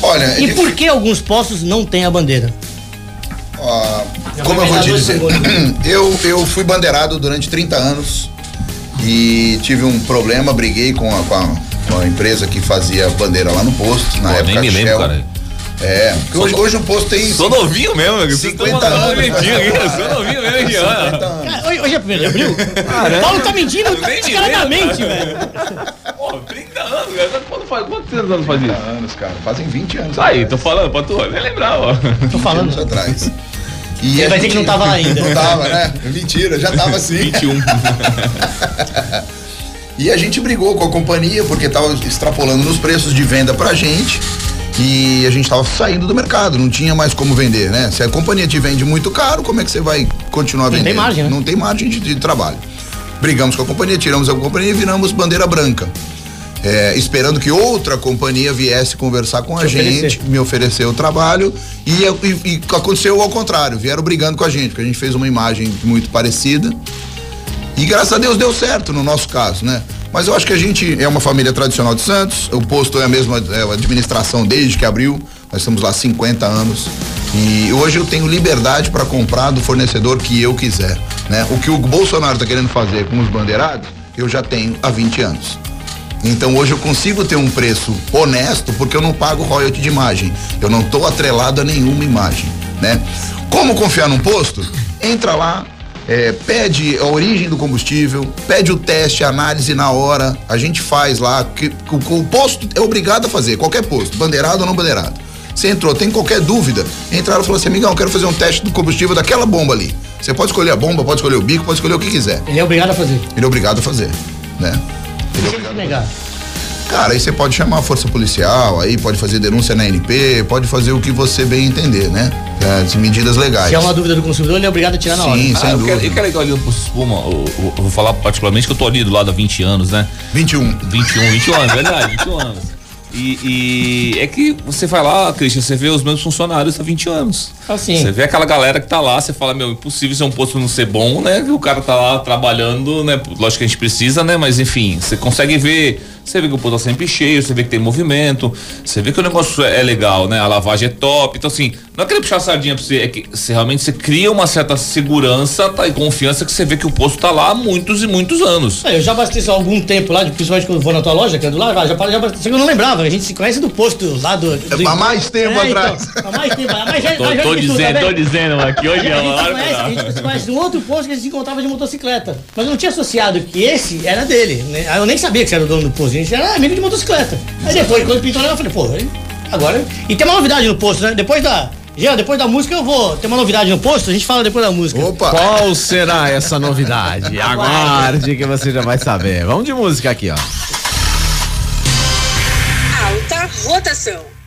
Olha, E por que alguns postos não têm a bandeira? Já como eu vou te dizer? Eu, eu fui bandeirado durante 30 anos e tive um problema, briguei com a, com a, com a empresa que fazia bandeira lá no posto, na Pô, época nem me lembro, Shell. cara. É, porque hoje, hoje o posto tem. Sou novinho mesmo, meu. Vocês estão 50 mandando um anos, né? aqui. Sou novinho mesmo aqui, olha. Cara, hoje, hoje é 1 de abril? Paulo tá mentindo me descaradamente, velho. Pô, 30 anos, cara. Quando faz, quantos anos faz isso? anos, cara. Fazem 20 anos. Aí, atrás. tô falando pra tu, nem lembrar, ó. Tô falando. anos atrás. E Ele a vai dizer que não tava lá ainda. Não tava, né? Mentira, já tava assim. 21. E a gente brigou com a companhia porque tava extrapolando nos preços de venda pra gente. E a gente tava saindo do mercado, não tinha mais como vender, né? Se a companhia te vende muito caro, como é que você vai continuar vendendo? tem margem, né? Não tem margem de, de trabalho. Brigamos com a companhia, tiramos a companhia e viramos bandeira branca. É, esperando que outra companhia viesse conversar com a Te gente, oferecer. me oferecer o trabalho e, e- e aconteceu ao contrário, vieram brigando com a gente, porque a gente fez uma imagem muito parecida e graças a Deus deu certo no nosso caso, né? Mas eu acho que a gente é uma família tradicional de Santos, o posto é a mesma é, a administração desde que abriu, nós estamos lá há 50 anos. E hoje eu tenho liberdade para comprar do fornecedor que eu quiser, né? O que o Bolsonaro está querendo fazer com os bandeirados, eu já tenho há 20 anos. Então hoje eu consigo ter um preço honesto porque eu não pago royalty de imagem. Eu não estou atrelado a nenhuma imagem, né? Como confiar num posto? Entra lá, é, pede a origem do combustível, pede o teste, a análise na hora. A gente faz lá. Que, que o, o posto é obrigado a fazer, qualquer posto, bandeirado ou não bandeirado. Você entrou, tem qualquer dúvida, entraram e falou assim, amigão, eu quero fazer um teste do combustível daquela bomba ali. Você pode escolher a bomba, pode escolher o bico, pode escolher o que quiser. Ele é obrigado a fazer. Ele é obrigado a fazer, né? É negar. Cara, aí você pode chamar a força policial, aí pode fazer denúncia na NP, pode fazer o que você bem entender, né? As medidas legais. Se é uma dúvida do consumidor, ele é obrigado a tirar na hora. Sim, Ah, sem eu dúvida. quero, eu quero ir ali no Posto Espuma, eu, eu- eu vou falar particularmente que eu tô ali do lado há 20 anos, né? 21. 21, 21 anos, verdade, 21 anos. E, e é que você vai lá, Christian, você vê os mesmos funcionários há 20 anos. Assim. Você vê aquela galera que tá lá, você fala, meu, impossível ser um posto não ser bom, né? O cara tá lá trabalhando, né? Lógico que a gente precisa, né? Mas enfim, você consegue ver, você vê que o posto tá sempre cheio, você vê que tem movimento, você vê que o negócio é legal, né? A lavagem é top. Então, assim, não é querer puxar a sardinha pra você, é que você realmente você cria uma certa segurança tá, e confiança que você vê que o posto tá lá há muitos e muitos anos. É, Eu já abasteço há algum tempo lá, principalmente quando vou na tua loja, que é do lado, já, já abasteço, eu não lembrava, a gente se conhece do posto lá do. do Há mais tempo É, atrás. Então, há mais tempo, há mais, Tô, tô tá dizendo, vendo? tô dizendo, que hoje é A uma conhece, a gente se conhece de um outro posto que a gente se encontrava de motocicleta. Mas eu não tinha associado que esse era dele. Né? Eu nem sabia que você era o dono do posto. A gente era amigo de motocicleta. Aí depois, quando pintou eu falei, pô, agora. E tem uma novidade no posto, né? Depois da. Jean, depois da música eu vou. Tem uma novidade no posto, a gente fala depois da música. Opa! Qual será essa novidade? Aguarde que você já vai saber. Vamos de música aqui, ó. Alta rotação.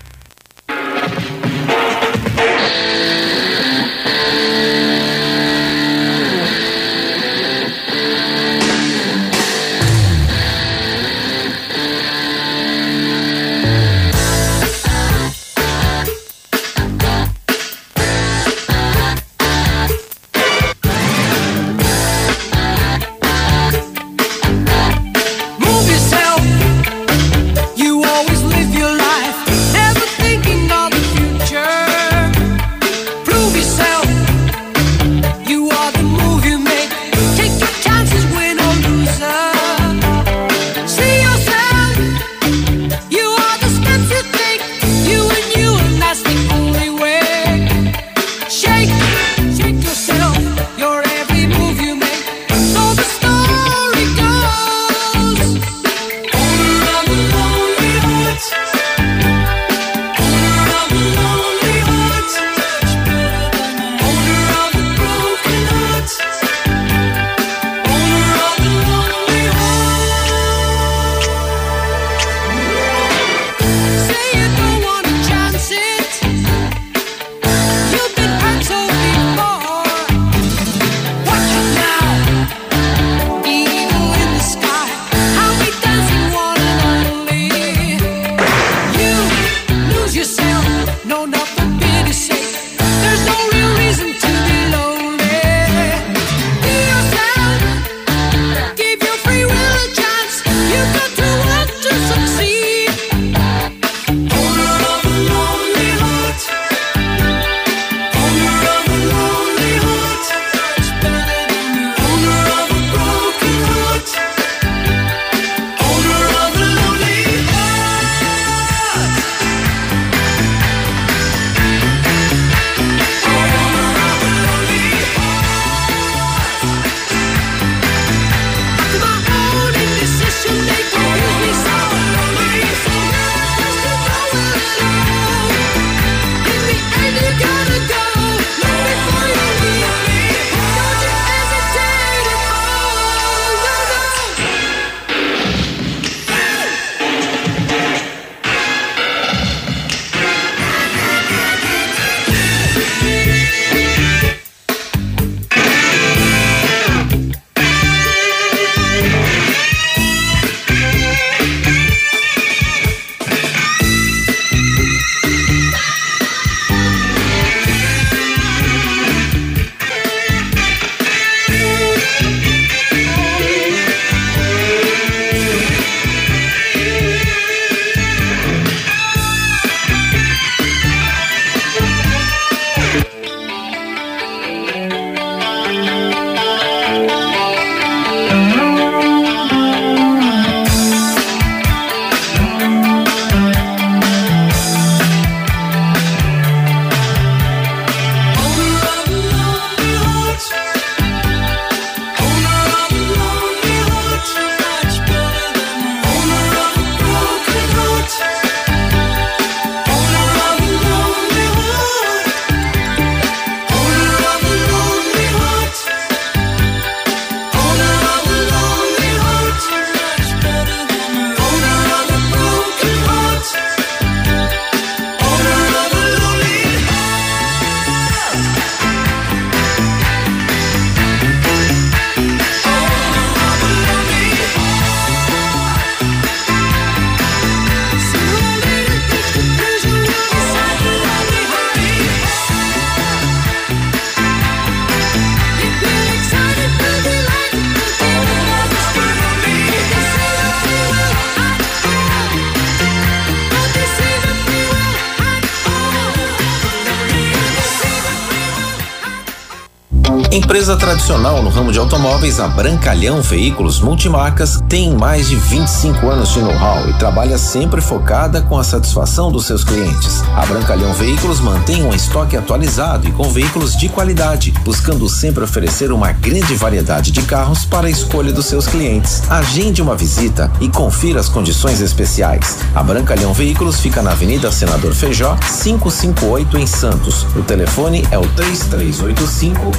Empresa tradicional no ramo de automóveis, a Brancalhão Veículos Multimarcas tem mais de 25 anos de know-how e trabalha sempre focada com a satisfação dos seus clientes. A Brancalhão Veículos mantém um estoque atualizado e com veículos de qualidade, buscando sempre oferecer uma grande variedade de carros para a escolha dos seus clientes. Agende uma visita e confira as condições especiais. A Brancalhão Veículos fica na Avenida Senador Feijó, 558 em Santos. O telefone é o 3385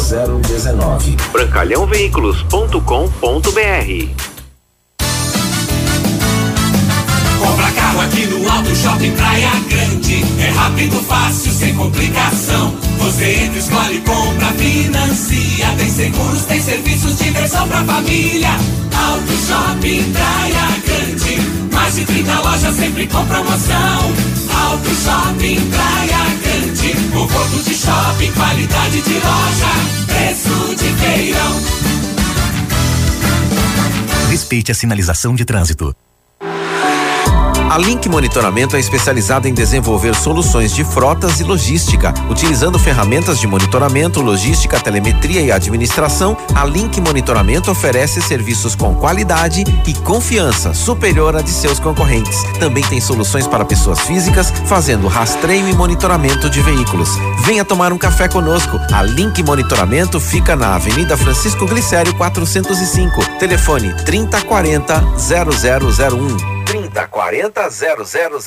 0019. Brancalhãoveículos.com.br Compra carro aqui no Auto Shopping Praia Grande. É rápido, fácil, sem complicação. Você entra, escolhe, compra, financia. Tem seguros, tem serviços, diversão pra família. Auto Shopping Praia Grande. Mais de 30 lojas sempre com promoção. Auto Shopping Praia Grande. Conforto de shopping, qualidade de loja. Preço de feirão. Respeite a sinalização de trânsito. A Link Monitoramento é especializada em desenvolver soluções de frotas e logística. Utilizando ferramentas de monitoramento, logística, telemetria e administração, a Link Monitoramento oferece serviços com qualidade e confiança superior à de seus concorrentes. Também tem soluções para pessoas físicas, fazendo rastreio e monitoramento de veículos. Venha tomar um café conosco. A Link Monitoramento fica na Avenida Francisco Glicério 405. Telefone 3040 0001. 3040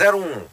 0001.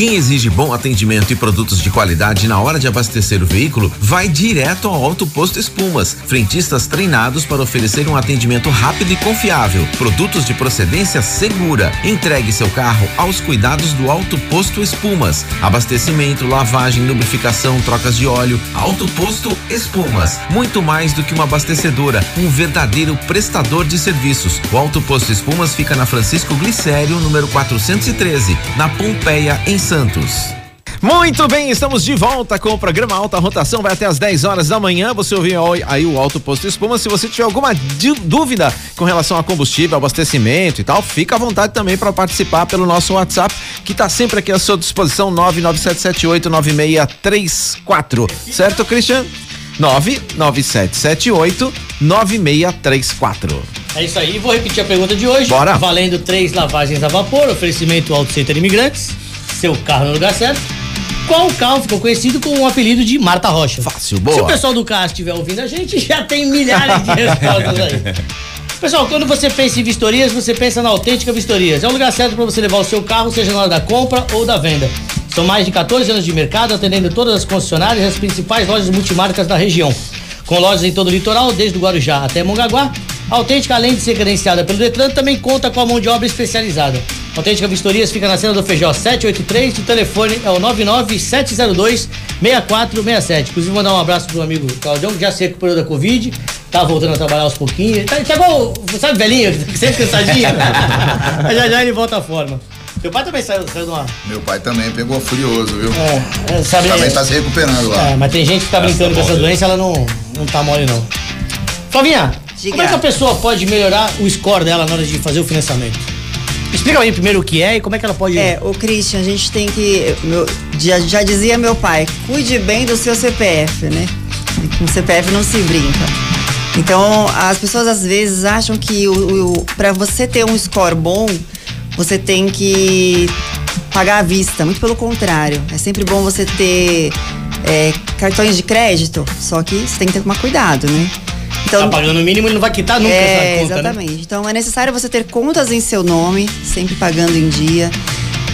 Quem exige bom atendimento e produtos de qualidade na hora de abastecer o veículo vai direto ao Alto Posto Espumas. Frentistas treinados para oferecer um atendimento rápido e confiável. Produtos de procedência segura. Entregue seu carro aos cuidados do Alto Posto Espumas. Abastecimento, lavagem, lubrificação, trocas de óleo. Alto Posto Espumas. Muito mais do que uma abastecedora, um verdadeiro prestador de serviços. O Alto Posto Espumas fica na Francisco Glicério, número 413, na Pompeia, em Santos. Muito bem, estamos de volta com o programa Alta Rotação, vai até as 10 horas da manhã. Você ouviu aí o Alto Posto Espuma. Se você tiver alguma dúvida com relação a combustível, abastecimento e tal, fica à vontade também para participar pelo nosso WhatsApp, que está sempre aqui à sua disposição, 997789634. Certo, Christian? 99778 9634. É isso aí, vou repetir a pergunta de hoje. Bora. Valendo três lavagens a vapor, oferecimento Auto Center Imigrantes, seu carro no lugar certo. Qual carro ficou conhecido com o apelido de Marta Rocha? Fácil, Se o boa. pessoal do carro estiver ouvindo a gente, já tem milhares de respostas aí. Pessoal, quando você pensa em vistorias, você pensa na autêntica vistorias. É o lugar certo para você levar o seu carro, seja na hora da compra ou da venda. São mais de 14 anos de mercado, atendendo todas as concessionárias e as principais lojas multimarcas da região. Com lojas em todo o litoral, desde o Guarujá até Mongaguá, a Autêntica, além de ser credenciada pelo Detran, também conta com a mão de obra especializada. A Autêntica Vistorias fica na cena do Feijó 783, o telefone é o 99702 6467. Inclusive, mandar um abraço pro amigo Claudião, que já se recuperou da Covid, tá voltando a trabalhar aos pouquinhos. Tá, tá igual, sabe, velhinho, sempre cansadinho. Mas já já ele volta à forma. Seu pai também saiu, saiu de uma. Meu pai também pegou furioso, viu? É, é, sabe, Também tá se recuperando lá. É, mas tem gente que tá brincando com essa doença, ela não, não tá mole, não. Flavinha, Diga. como é que a pessoa pode melhorar o score dela na hora de fazer o financiamento? Explica mim primeiro o que é e como é que ela pode. É, o Christian, a gente tem que. meu- já, já dizia meu pai, cuide bem do seu CPF, né? Com CPF não se brinca. Então, as pessoas às vezes acham que para você ter um score bom, você tem que pagar à vista. Muito pelo contrário. É sempre bom você ter é, cartões de crédito, só que você tem que ter tomar cuidado, né? Tá pagando o mínimo, ele não vai quitar nunca é, essa conta, né? exatamente. Então é necessário você ter contas em seu nome, sempre pagando em dia.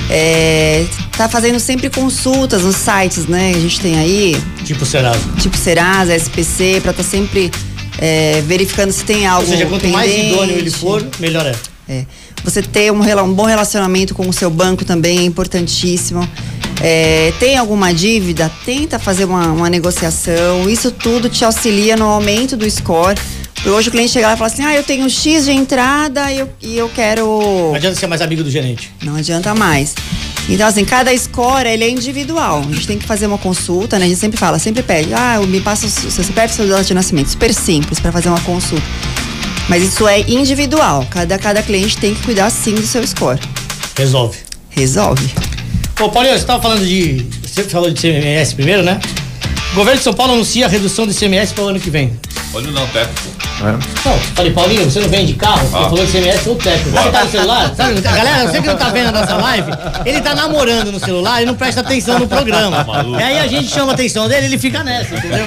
É, tá fazendo sempre consultas nos sites, né? A gente tem aí, Tipo Serasa. tipo Serasa, SPC, pra estar sempre é, verificando se tem algo. Ou seja, quanto mais pendente. idôneo ele for, melhor é. É. Você ter um, um bom relacionamento com o seu banco também é importantíssimo. É, tem alguma dívida? Tenta fazer uma, uma negociação. Isso tudo te auxilia no aumento do score. Hoje o cliente chega lá e fala assim: ah, eu tenho X de entrada e eu, e eu quero. Não adianta ser mais amigo do gerente. Não adianta mais. Então, assim, cada score ele é individual. A gente tem que fazer uma consulta, né? A gente sempre fala, sempre pede, ah, me passa o seu CPF e seu data de nascimento. Super simples para fazer uma consulta. Mas isso é individual. Cada, cada cliente tem que cuidar sim do seu score. Resolve. Resolve. Ô, Paulinho, você tava falando de. Você falou de CMS primeiro, né? O governo de São Paulo anuncia a redução do ICMS para o ano que vem. Olha não, Teco. Não, falei, Paulinho, você não vende carro? Você falou de CMS ou técnico. Sabe que tá no celular? Sabe, galera, você que não tá vendo a nossa live, ele tá namorando no celular e não presta atenção no programa. e aí a gente chama a atenção dele ele fica nessa, entendeu?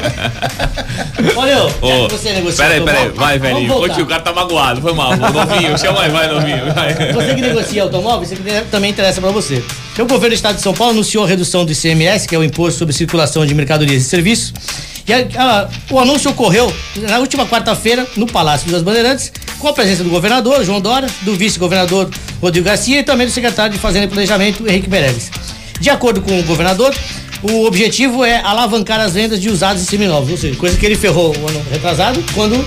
Olha, Ô, você negocia peraí, peraí, vai, velhinho. tio, o cara tá magoado, foi mal. Novinho, chama aí, vai, novinho. Vai. Você que negocia automóvel, isso aqui também interessa para você. Então, o governo do estado de São Paulo anunciou a redução do ICMS, que é o Imposto sobre Circulação de Mercadorias e Serviços. E a- a- o anúncio ocorreu na última quarta-feira no Palácio das Bandeirantes, com a presença do governador, João Dória, do vice-governador Rodrigo Garcia e também do secretário de Fazenda e Planejamento, Henrique Meirelles. De acordo com o governador, o objetivo é alavancar as vendas de usados e seminovos, ou seja, coisa que ele ferrou o ano retrasado, quando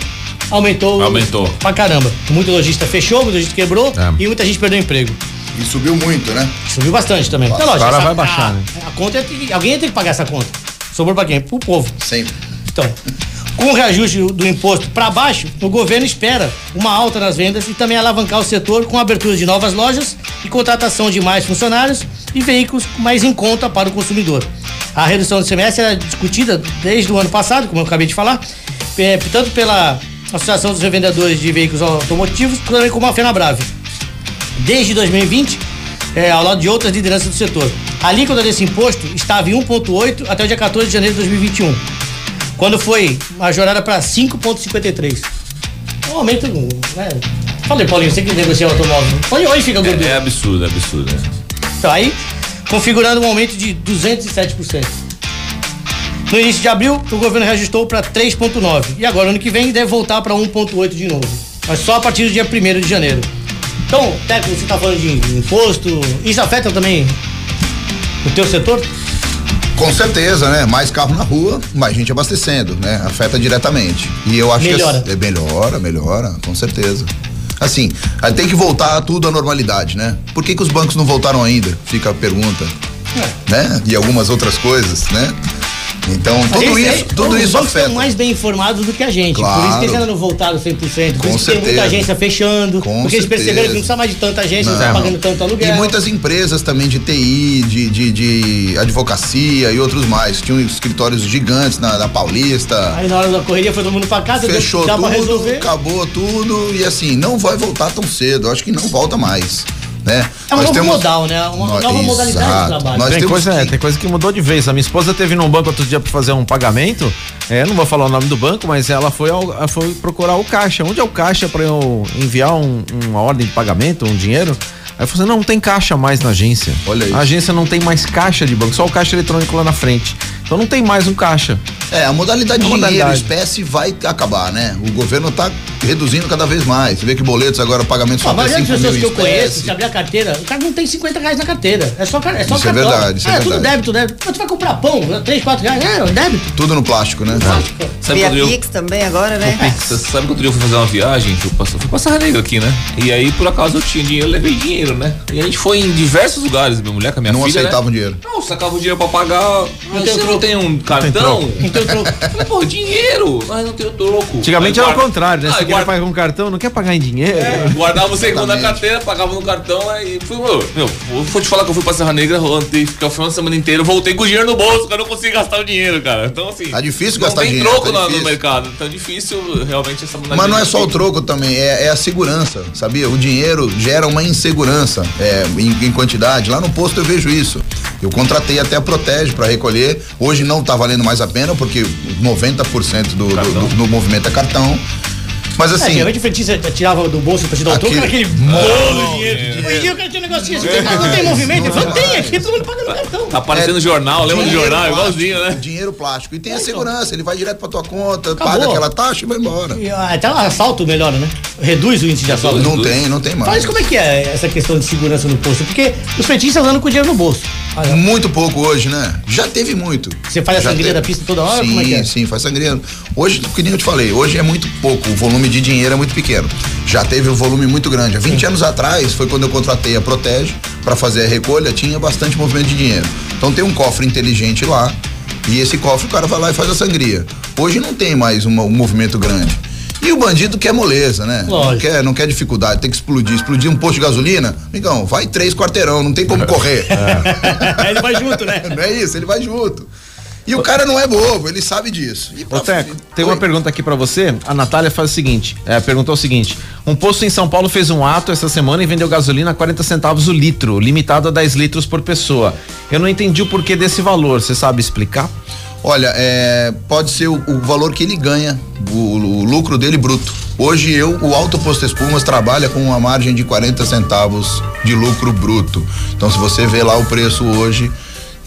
aumentou, Aumentou. pra caramba. Muito lojista fechou, muito lojista quebrou É. e muita gente perdeu emprego. E subiu muito, né? Subiu bastante também. Então, agora essa- vai baixar, a, né? A conta é que alguém tem que pagar essa conta. Sobrou pra quem? Pro povo. Sempre. Então, com o reajuste do imposto para baixo, o governo espera uma alta nas vendas e também alavancar o setor com a abertura de novas lojas e contratação de mais funcionários e veículos mais em conta para o consumidor. A redução do CMS era discutida desde o ano passado, como eu acabei de falar, é, tanto pela Associação dos Revendedores de Veículos Automotivos, também como a FenaBrave desde 2020, é, ao lado de outras lideranças do setor. A alíquota desse imposto estava em 1,8 até o dia 14 de janeiro de 2021, quando foi majorada para 5,53. Um aumento, né? Falei, Paulinho, você que negocia o automóvel. Onde, onde fica gordura? É, é absurdo, é absurdo. né? Então, aí, configurando um aumento de 207%. No início de abril, o governo reajustou para 3,9%. E agora, ano que vem, deve voltar para 1,8% de novo. Mas só a partir do dia 1 de janeiro. Então, técnico, você está falando de imposto. Isso afeta também o teu setor? Com certeza, né? Mais carro na rua, mais gente abastecendo, né? Afeta diretamente. E eu acho Melhora. que é, melhora, melhora, com certeza. Assim, aí tem que voltar tudo à normalidade, né? Por que, que os bancos não voltaram ainda? Fica a pergunta. Né? E algumas outras coisas, né? Então, tudo esse isso, aí, tudo isso afeta. estão mais bem informados do que a gente. Por Claro. isso que eles ainda não voltaram 100%. Por Com isso que tem muita certeza. agência fechando. Com porque eles perceberam que certeza. não precisa mais de tanta agência, não Não. está pagando tanto aluguel. E muitas empresas também de TI, de, de, de advocacia e outros mais. Tinham escritórios gigantes na, na Paulista. Aí na hora da correria foi todo mundo pra casa, Fechou tudo, acabou tudo e assim, não vai voltar tão cedo. Acho que não volta mais, né? É um Nós novo temos- modal, né? Uma Nós- nova modalidade Exato. de trabalho. Nós Tem temos coisa, é, que- tem coisa que mudou de vez. A minha esposa teve num banco outro dia pra fazer um pagamento. É, não vou falar o nome do banco, mas ela foi, ao- foi procurar o caixa. Onde é o caixa pra eu enviar um- uma ordem de pagamento, um dinheiro? Aí eu falei, assim, não, não tem caixa mais na agência. Olha isso. A agência não tem mais caixa de banco, só o caixa eletrônico lá na frente. Então não tem mais um caixa. É, a modalidade A de dinheiro, modalidade. espécie vai acabar, né? O governo tá reduzindo cada vez mais. Você vê que boletos agora, pagamento A só maioria das 5 mil pessoas que eu conheço, se abrir a carteira, o cara não tem 50 reais na carteira. É só, é só Isso é cartão. verdade, isso é Ah, tudo verdade. débito, débito. Mas tu vai comprar pão, 3, 4 reais. É, débito. Tudo no plástico, né? Sabe Via quando eu, Pix também agora, né? Você sabe que outro dia eu fui fazer uma viagem, que eu passei, fui passar negra aqui, né? E aí, por acaso, eu tinha dinheiro, eu levei dinheiro, né? E a gente foi em diversos lugares, minha mulher com a minha Não filha, aceitavam né? dinheiro. Não, sacava o dinheiro pra pagar. Tem troco. não tem um cartão? Não tem troco. Falei, pô, dinheiro, mas não tenho troco. Antigamente era o guarda- contrário, né? Ah, Você guarda- pagar com cartão, não quer pagar em dinheiro. É, guardava o segundo na carteira, pagava no cartão aí fui, meu, meu, eu vou te falar que eu fui pra Serra Negra, ontem, fiquei o final de semana inteiro, voltei com o dinheiro no bolso, cara, eu não consegui gastar o dinheiro, cara. Então, assim. Tá difícil não gastar tem dinheiro, troco tá no difícil. mercado, então é difícil realmente essa Mas não é só o troco também, é, é a segurança, sabia? O dinheiro gera uma insegurança é, em, em quantidade. Lá no posto eu vejo isso. Eu contratei até a Protege para recolher. Hoje não tá valendo mais a pena, porque 90% do, do, do, do movimento é cartão. Mas É, assim. geralmente o frentista tirava do bolso pra te dar o troco, era aquele Aquele- bolo de dinheiro. Hoje em dia o cara tinha um negocinho assim, "Mas não tem movimento. Ele falou, tem aqui, todo mundo paga no cartão. Tá aparecendo no jornal, lembra do jornal? plástico, Igualzinho, né? Dinheiro plástico. E tem a segurança, ele vai direto pra tua conta, Acabou. paga aquela taxa e vai embora. E, ah, Até o assalto melhora, né? reduz o índice de assalto? Não tem, não tem mais. Mas como é que é essa questão de segurança no posto? Porque os fretistas andam com o dinheiro no bolso. Ah, é. Muito pouco hoje, né? Já teve muito. Você faz a Já sangria teve. da pista toda hora? Sim, Como é é? sim, faz sangria. Hoje, que nem eu te falei, hoje é muito pouco, o volume de dinheiro é muito pequeno. Já teve um volume muito grande. Há 20 anos atrás foi quando eu contratei a Protege para fazer a recolha, tinha bastante movimento de dinheiro. Então tem um cofre inteligente lá e esse cofre o cara vai lá e faz a sangria. Hoje não tem mais um movimento grande. E o bandido quer moleza, né? Não quer, não quer dificuldade, tem que explodir. Explodir um posto de gasolina, amigão, vai três quarteirão, não tem como correr. Aí ele vai junto, né? Não é isso, ele vai junto. E o cara não é bobo, ele sabe disso. E Ô, Teco, tem Oi. uma pergunta aqui pra você. A Natália faz o seguinte: é, perguntou o seguinte: um posto em São Paulo fez um ato essa semana e vendeu gasolina a 40 centavos o litro, limitado a 10 litros por pessoa. Eu não entendi o porquê desse valor. Você sabe explicar? Olha, é, pode ser o, o valor que ele ganha, o, o lucro dele bruto. Hoje eu, o Alto Posto Espumas trabalha com uma margem de 40 centavos de lucro bruto. Então se você vê lá o preço hoje,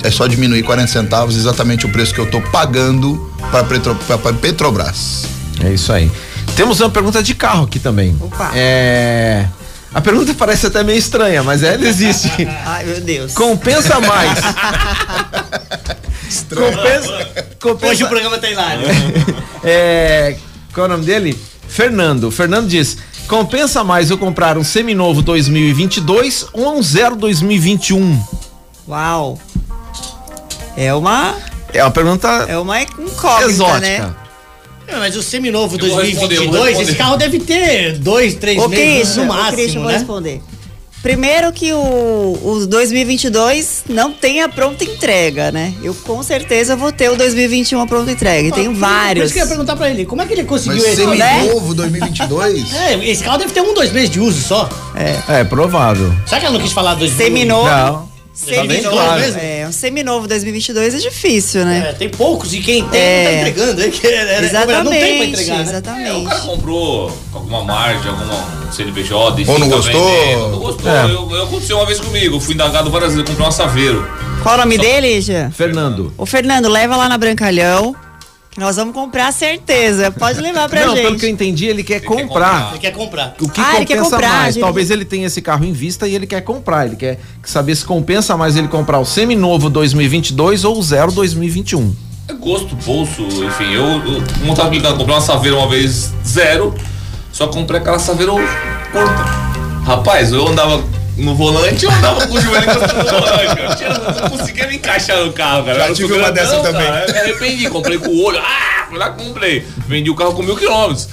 é só diminuir 40 centavos, exatamente o preço que eu tô pagando para Petro, pra Petrobras. É isso aí. Temos uma pergunta de carro aqui também. Opa. É. A pergunta parece até meio estranha, mas ela existe. Ai, meu Deus. Compensa mais. compensa, compensa, Hoje o programa tá hilário. É, qual é o nome dele? Fernando. Fernando diz: compensa mais eu comprar um seminovo 2022 ou um zero 2021? Uau. É uma, É uma pergunta é uma incógnita, exótica. né? É, mas o seminovo Eu vou responder, eu vou 2022, esse carro deve ter dois, três Ô, meses Christian, no Christian, máximo, vou né? responder. Primeiro que o, o 2022 não tem a pronta entrega, né? Eu com certeza vou ter o 2021 a pronta entrega. E tenho Por vários. isso que eu ia perguntar pra ele, como é que ele Mas conseguiu esse? seminovo 2022? É, esse carro deve ter um, dois meses de uso só. É, provável. Será que ela não quis falar dois Seminovo. Não. Seminovo. Tá? É, um seminovo 2022 é difícil, né? É, tem poucos e quem tem É. não tá entregando, né? Que, é, é, exatamente, não tem pra entregar, né? É, o exatamente. cara comprou alguma margem, alguma CNPJ, Ou não tá gostou? vendendo, Não gostou. É. Eu, eu aconteceu uma vez comigo. Eu fui indagado várias vezes, comprei um Saveiro. Qual o nome dele, Jean? Fernando. Ô, Fernando, leva lá na Brancalhão, nós vamos comprar certeza. Pode levar pra não, gente. pelo que eu entendi, ele quer quer comprar. Ele quer comprar. O que Ah, ele quer compensa comprar, mais? gente. Talvez ele tenha esse carro em vista e ele quer comprar. Ele quer saber se compensa mais ele comprar o seminovo 2022 ou o zero 2021. É gosto, bolso, enfim. Eu, eu não tava brincando, comprei uma Saveiro uma vez zero, só comprei aquela Saveiro curta. Rapaz, eu andava no volante, eu andava com o joelho encostado no volante. Eu não conseguia me encaixar no carro, cara. Já Eu tive uma dessa também. Eu me arrependi, comprei com o olho. Ah, fui lá comprei. Vendi o carro com mil quilômetros.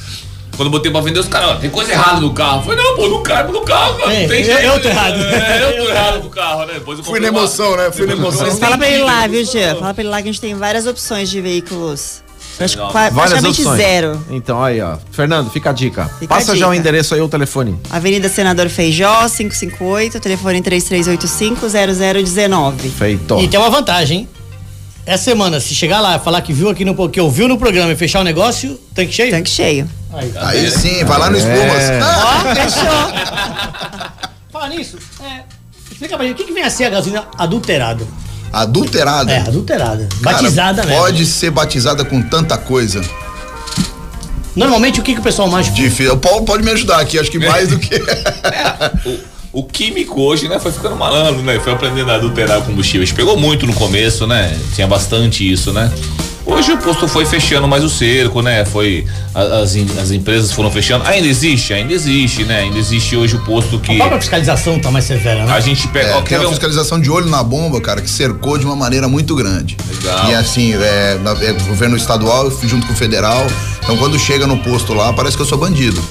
Quando eu botei pra vender, os caras, ó, tem coisa errada no carro. Eu falei, não, pô, não caiba no carro, cara. É, não tem eu- jeito. eu tô né? errado. É, eu tô errado com o carro, né? Depois eu Fui na uma- emoção, né? Fui na emoção. Fala pra ele lá, viu, emoção. Jean? Fala pra ele lá que a gente tem várias opções de veículos. Acho Várias praticamente opções. zero. Então aí, ó. Fernando, fica a dica. Fica a Passa já o dica. endereço aí, o telefone. Avenida Senador Feijó, 558, telefone 3385-0019. Feito. E tem uma vantagem, hein? Essa semana, se chegar lá e falar que viu aqui no que ouviu no programa e fechar o negócio, tanque cheio? Tanque cheio. Aí. Aí sim, vai lá no Espumas. É. Ah, Ó, fechou. Fala nisso, é, explica pra gente, o que, que vem a ser a gasolina adulterada? Adulterada. É, adulterada. Cara, batizada mesmo. Pode ser batizada com tanta coisa. Normalmente, o que, que o pessoal mais... Difícil. O Paulo pode me ajudar aqui, acho que mais do que. O, o químico hoje, né, foi ficando malandro, né? Foi aprendendo a adulterar combustíveis. Pegou muito no começo, né? Tinha bastante isso, né? Hoje o posto foi fechando mais o cerco, né? Foi. a- As, as empresas foram fechando. Ainda existe, ainda existe, né? Ainda existe hoje o posto que. A própria fiscalização tá mais severa, né? A gente pega. É, ó, tem um- fiscalização de olho na bomba, cara, que cercou de uma maneira muito grande. Legal. E assim, é, na- é governo estadual junto com o federal. Então quando chega no posto lá, parece que eu sou bandido.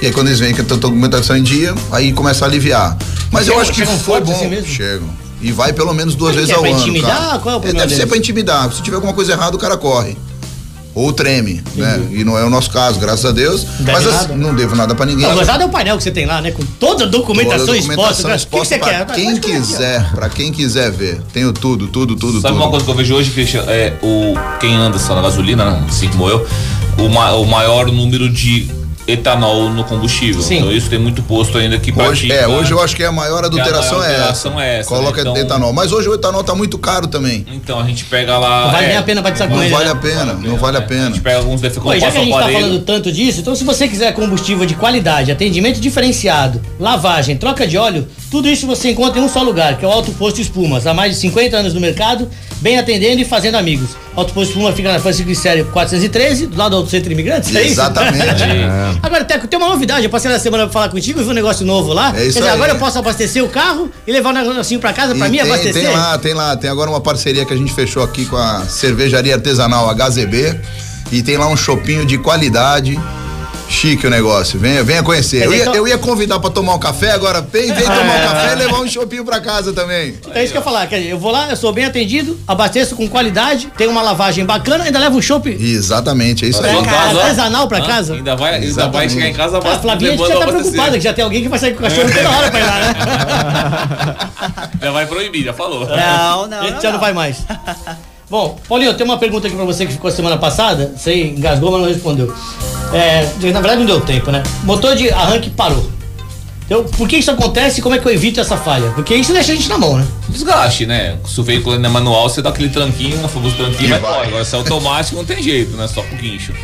E aí quando eles veem que eu tô com documentação em dia, aí começa a aliviar. Mas eu Chegam- acho que chegam foi bom. assim mesmo? Chegam. E vai pelo menos duas Mas vezes é ao pra ano. intimidar? cara. Qual é o problema Deve ser deles? pra intimidar. Se tiver alguma coisa errada, o cara corre. Ou treme, né? E não é o nosso caso, graças a Deus. Deve Mas assim, nada. não devo nada pra ninguém. Não, gozado é o painel que você tem lá, né? Com toda a documentação, Toda a exposta. documentação né? O que, que você pra quer? Quem ó. quiser, pra quem quiser ver. Tenho tudo, tudo, tudo, Sabe tudo. uma coisa que eu vejo hoje, Christian? É o, quem anda só na gasolina, né? assim como eu, o, ma- o maior número de etanol no combustível. Sim. Então isso tem muito posto ainda que Hoje, pratica- é, hoje eu acho que a maior adulteração, maior é, essa. é essa, Coloca né? Então- etanol. Mas hoje o etanol tá muito caro também. Então a gente pega lá. Não vale é, nem a pena batizar com Não ele. vale né? a pena, não vale a A pena. gente pega alguns defeitos Pô, já que a gente tá aparelho. falando tanto disso, então se você quiser combustível de qualidade, atendimento diferenciado, lavagem, troca de óleo, tudo isso você encontra em um só lugar, que é o Alto Posto Espumas. Há mais de 50 anos no mercado, bem atendendo e fazendo amigos. Alto Posto Espuma fica na Francisco Glicério 413, do lado do Centro Imigrantes, é isso? Exatamente. Agora, Teco, tem uma novidade. Eu passei na semana pra falar contigo e vi um negócio novo lá. É isso Quer dizer, aí. agora eu posso abastecer o carro e levar um negocinho pra casa pra E mim tem, abastecer? tem lá, tem lá, tem agora uma parceria que a gente fechou aqui com a cervejaria artesanal HZB e tem lá um chopinho de qualidade. Chique o negócio, venha, venha conhecer. Eu ia, então- eu ia convidar pra tomar um café, agora vem, vem tomar um café e levar um chopinho pra casa também. É isso que eu ia falar. Quer dizer, eu vou lá, eu sou bem atendido, abasteço com qualidade, tenho uma lavagem bacana, ainda levo um chopp Exatamente, é isso aí. artesanal pra Hã? casa. Ainda vai, ainda vai chegar em casa A Flavinha já tá preocupada, que já tem alguém que vai sair com o cachorro toda hora pra ir lá, né? Já vai proibir, já falou. Não, não. A gente não, já não não. vai mais. Bom, Paulinho, eu tenho uma pergunta aqui pra você que ficou semana passada. Você engasgou, mas não respondeu. É, na verdade, não deu tempo, né? Motor de arranque parou. Então, por que isso acontece e como é que eu evito essa falha? Porque isso deixa a gente na mão, né? Desgaste, né? Se o veículo ainda é manual, você dá aquele tranquinho, o famoso tranquinho E vai. Agora, se é automático, não tem jeito, né? Só com guincho.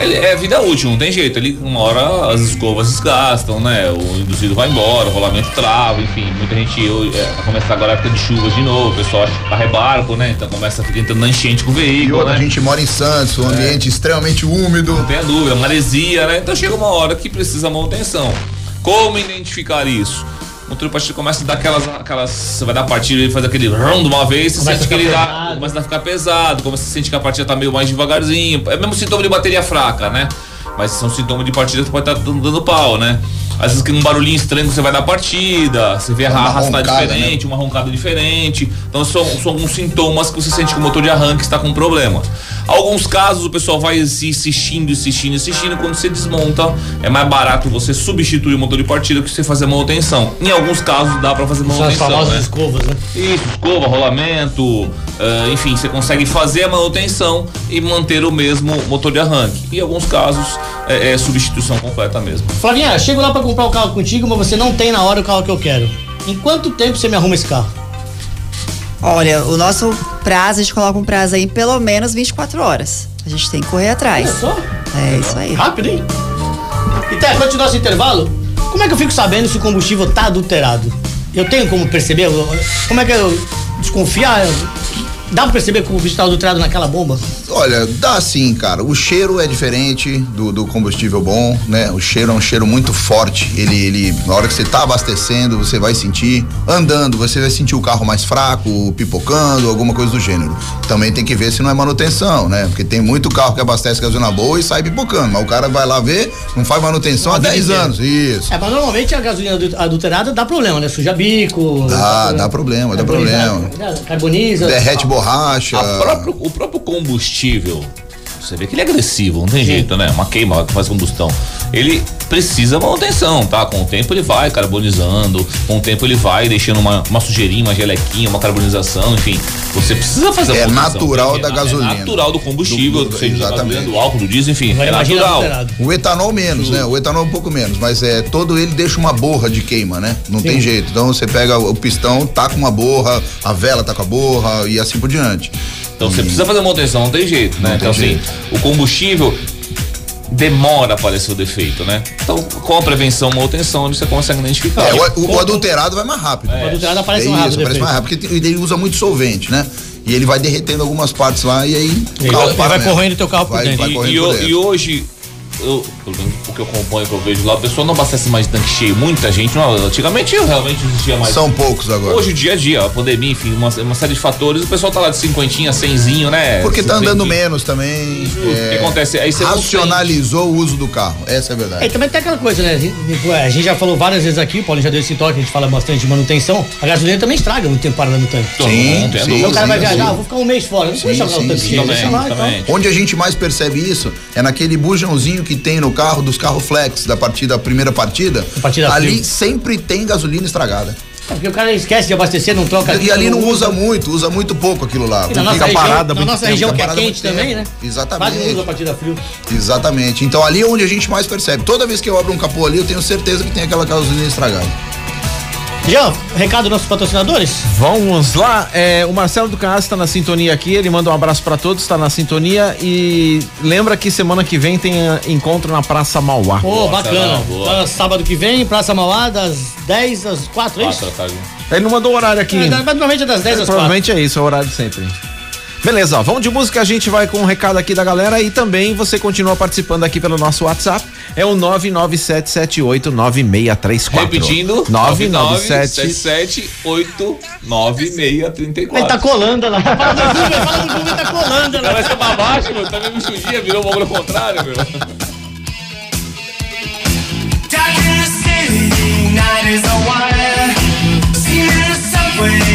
Ele é vida útil, não tem jeito. Ele, uma hora as escovas desgastam, né? O induzido vai embora, o rolamento trava, enfim. Muita gente eu, é, vai começar agora a época de chuvas de novo, o pessoal carro é barco, né? Então começa a ficar entrando na enchente com o E veículo, outra, né? a gente mora em Santos, um ambiente extremamente úmido. Não tenha dúvida, maresia, né? Então chega uma hora que precisa manutenção. Como identificar isso? O motor de partida começa a dar aquelas. aquelas você vai dar partida e faz aquele rum de uma vez, você Começa sente que a ele dá, começa a ficar pesado, começa a sentir que a partida tá meio mais devagarzinho. É mesmo sintoma de bateria fraca, né? Mas são sintomas de partida que pode estar dando, dando pau, né? Às vezes que um barulhinho estranho você vai dar partida, você vê a arrastar roncada, diferente, uma roncada diferente. Então são, são alguns sintomas que você sente que o motor de arranque está com problema. Alguns casos o pessoal vai insistindo, insistindo, insistindo. Quando você desmonta, é mais barato você substituir o motor de partida que você fazer manutenção. Em alguns casos dá para fazer São as manutenção. famosas Né? escovas, né? Isso, escova, rolamento, eh, enfim, você consegue fazer a manutenção e manter o mesmo motor de arranque. Em alguns casos é, é substituição completa mesmo. Flavinha, chego lá pra comprar o carro contigo, mas você não tem na hora o carro que eu quero. Em quanto tempo você me arruma esse carro? Olha, o nosso prazo, a gente coloca um prazo aí em pelo menos 24 horas. A gente tem que correr atrás. Olha só. É isso aí. Rápido, hein? E tá, quando nosso intervalo, como é que eu fico sabendo se o combustível tá adulterado? Eu tenho como perceber? Como é que eu desconfiar? Dá pra perceber que o combustível tá adulterado naquela bomba? Olha, dá sim, cara. O cheiro é diferente do, do combustível bom, né? O cheiro é um cheiro muito forte. Ele, ele, na hora que você tá abastecendo, você vai sentir. Andando, você vai sentir o carro mais fraco, pipocando, alguma coisa do gênero. Também tem que ver se não é manutenção, né? Porque tem muito carro que abastece gasolina boa e sai pipocando. Mas o cara vai lá ver, não faz manutenção há Uma vida 10 inteira. anos. Isso. É, mas normalmente a gasolina adu- adulterada dá problema, né? Suja bico. Dá, dá problema, dá problema. Carboniza. Derrete borracha. A próprio- o próprio combustível, você vê que ele é agressivo, não tem jeito, né? Uma queima que faz combustão. Ele precisa manutenção, tá? Com o tempo ele vai carbonizando, com o tempo ele vai deixando uma, uma sujeirinha, uma gelequinha, uma carbonização, enfim. Você precisa fazer a É manutenção, natural da é gasolina. natural do combustível, Do- do- seja exatamente. do álcool, do diesel, enfim. Agora é imagina natural. O etanol menos, né? O etanol um pouco menos, mas é todo ele deixa uma borra de queima, né? Não tem jeito. Então você pega o pistão, tá com uma borra, a vela tá com a borra e assim por diante. Então você precisa fazer manutenção, não tem jeito, né? Não então assim, o combustível demora a aparecer o defeito, né? Então, com a prevenção, manutenção, você consegue identificar. É, o, o- o adulterado vai mais rápido. O adulterado aparece é mais isso, rápido. aparece mais rápido, porque tem- ele usa muito solvente, né? E ele vai derretendo algumas partes lá e aí o carro vai- para vai mesmo. corroendo teu carro por Vai- dentro. vai E, correndo e por e hoje, eu, pelo menos o que eu acompanho, que eu vejo lá, o pessoal não abastece mais de tanque cheio. Muita gente, não, antigamente realmente existia mais. São poucos agora. Hoje, o dia a dia, a pandemia, enfim, uma, uma série de fatores, o pessoal tá lá de cinquentinha, cenzinho, né? Porque tá andando menos também. O que é, acontece? Aí você racionalizou o uso do carro. Essa é a É, e verdade. também tem aquela coisa, né? A gente- A gente já falou várias vezes aqui, o Paulo já deu esse toque, a gente fala bastante de manutenção. A gasolina também estraga muito tempo parada no tanque. Sim, tem sim. Então o cara vai viajar, sim. vou ficar um mês fora. Não vou Sim, jogar o tanque sim, cheio, também, deixa lá tal. também. Onde a gente mais percebe isso é naquele bujãozinho que tem no carro dos carros flex da partida, primeira partida. Partida ali frio. sempre tem gasolina estragada. Porque o cara esquece de abastecer, não troca. E ali não usa muito, usa muito pouco aquilo lá. E na nossa Fica região, parada na muito nossa tempo, região que é quente também, né? Exatamente. Quase não usa a partir da frio. Exatamente. Então ali é onde a gente mais percebe. Toda vez que eu abro um capô ali, eu tenho certeza que tem aquela gasolina estragada. Jean, recado dos nossos patrocinadores? Vamos lá, é, o Marcelo do Carrasco está na sintonia aqui, ele manda um abraço para todos, está na sintonia e lembra que semana que vem tem eh, encontro na Praça Mauá. Ô, bacana. não, boa. Então, sábado que vem, Praça Mauá, das 10 às 4, é isso? Ele não mandou o horário aqui. É, mas normalmente é das 10 às 4. Provavelmente é isso, é o horário de sempre. Beleza, ó, vamos de música, a gente vai com um recado aqui da galera e também você continua participando aqui pelo nosso WhatsApp, é o 997789634. Repetindo, 997 997899634. Ele tá colando lá. Fala do Google, fala do Google, tá colando lá. ser pra baixo, meu. Tá mesmo sujinha, virou o bagulho ao contrário, meu. Woman,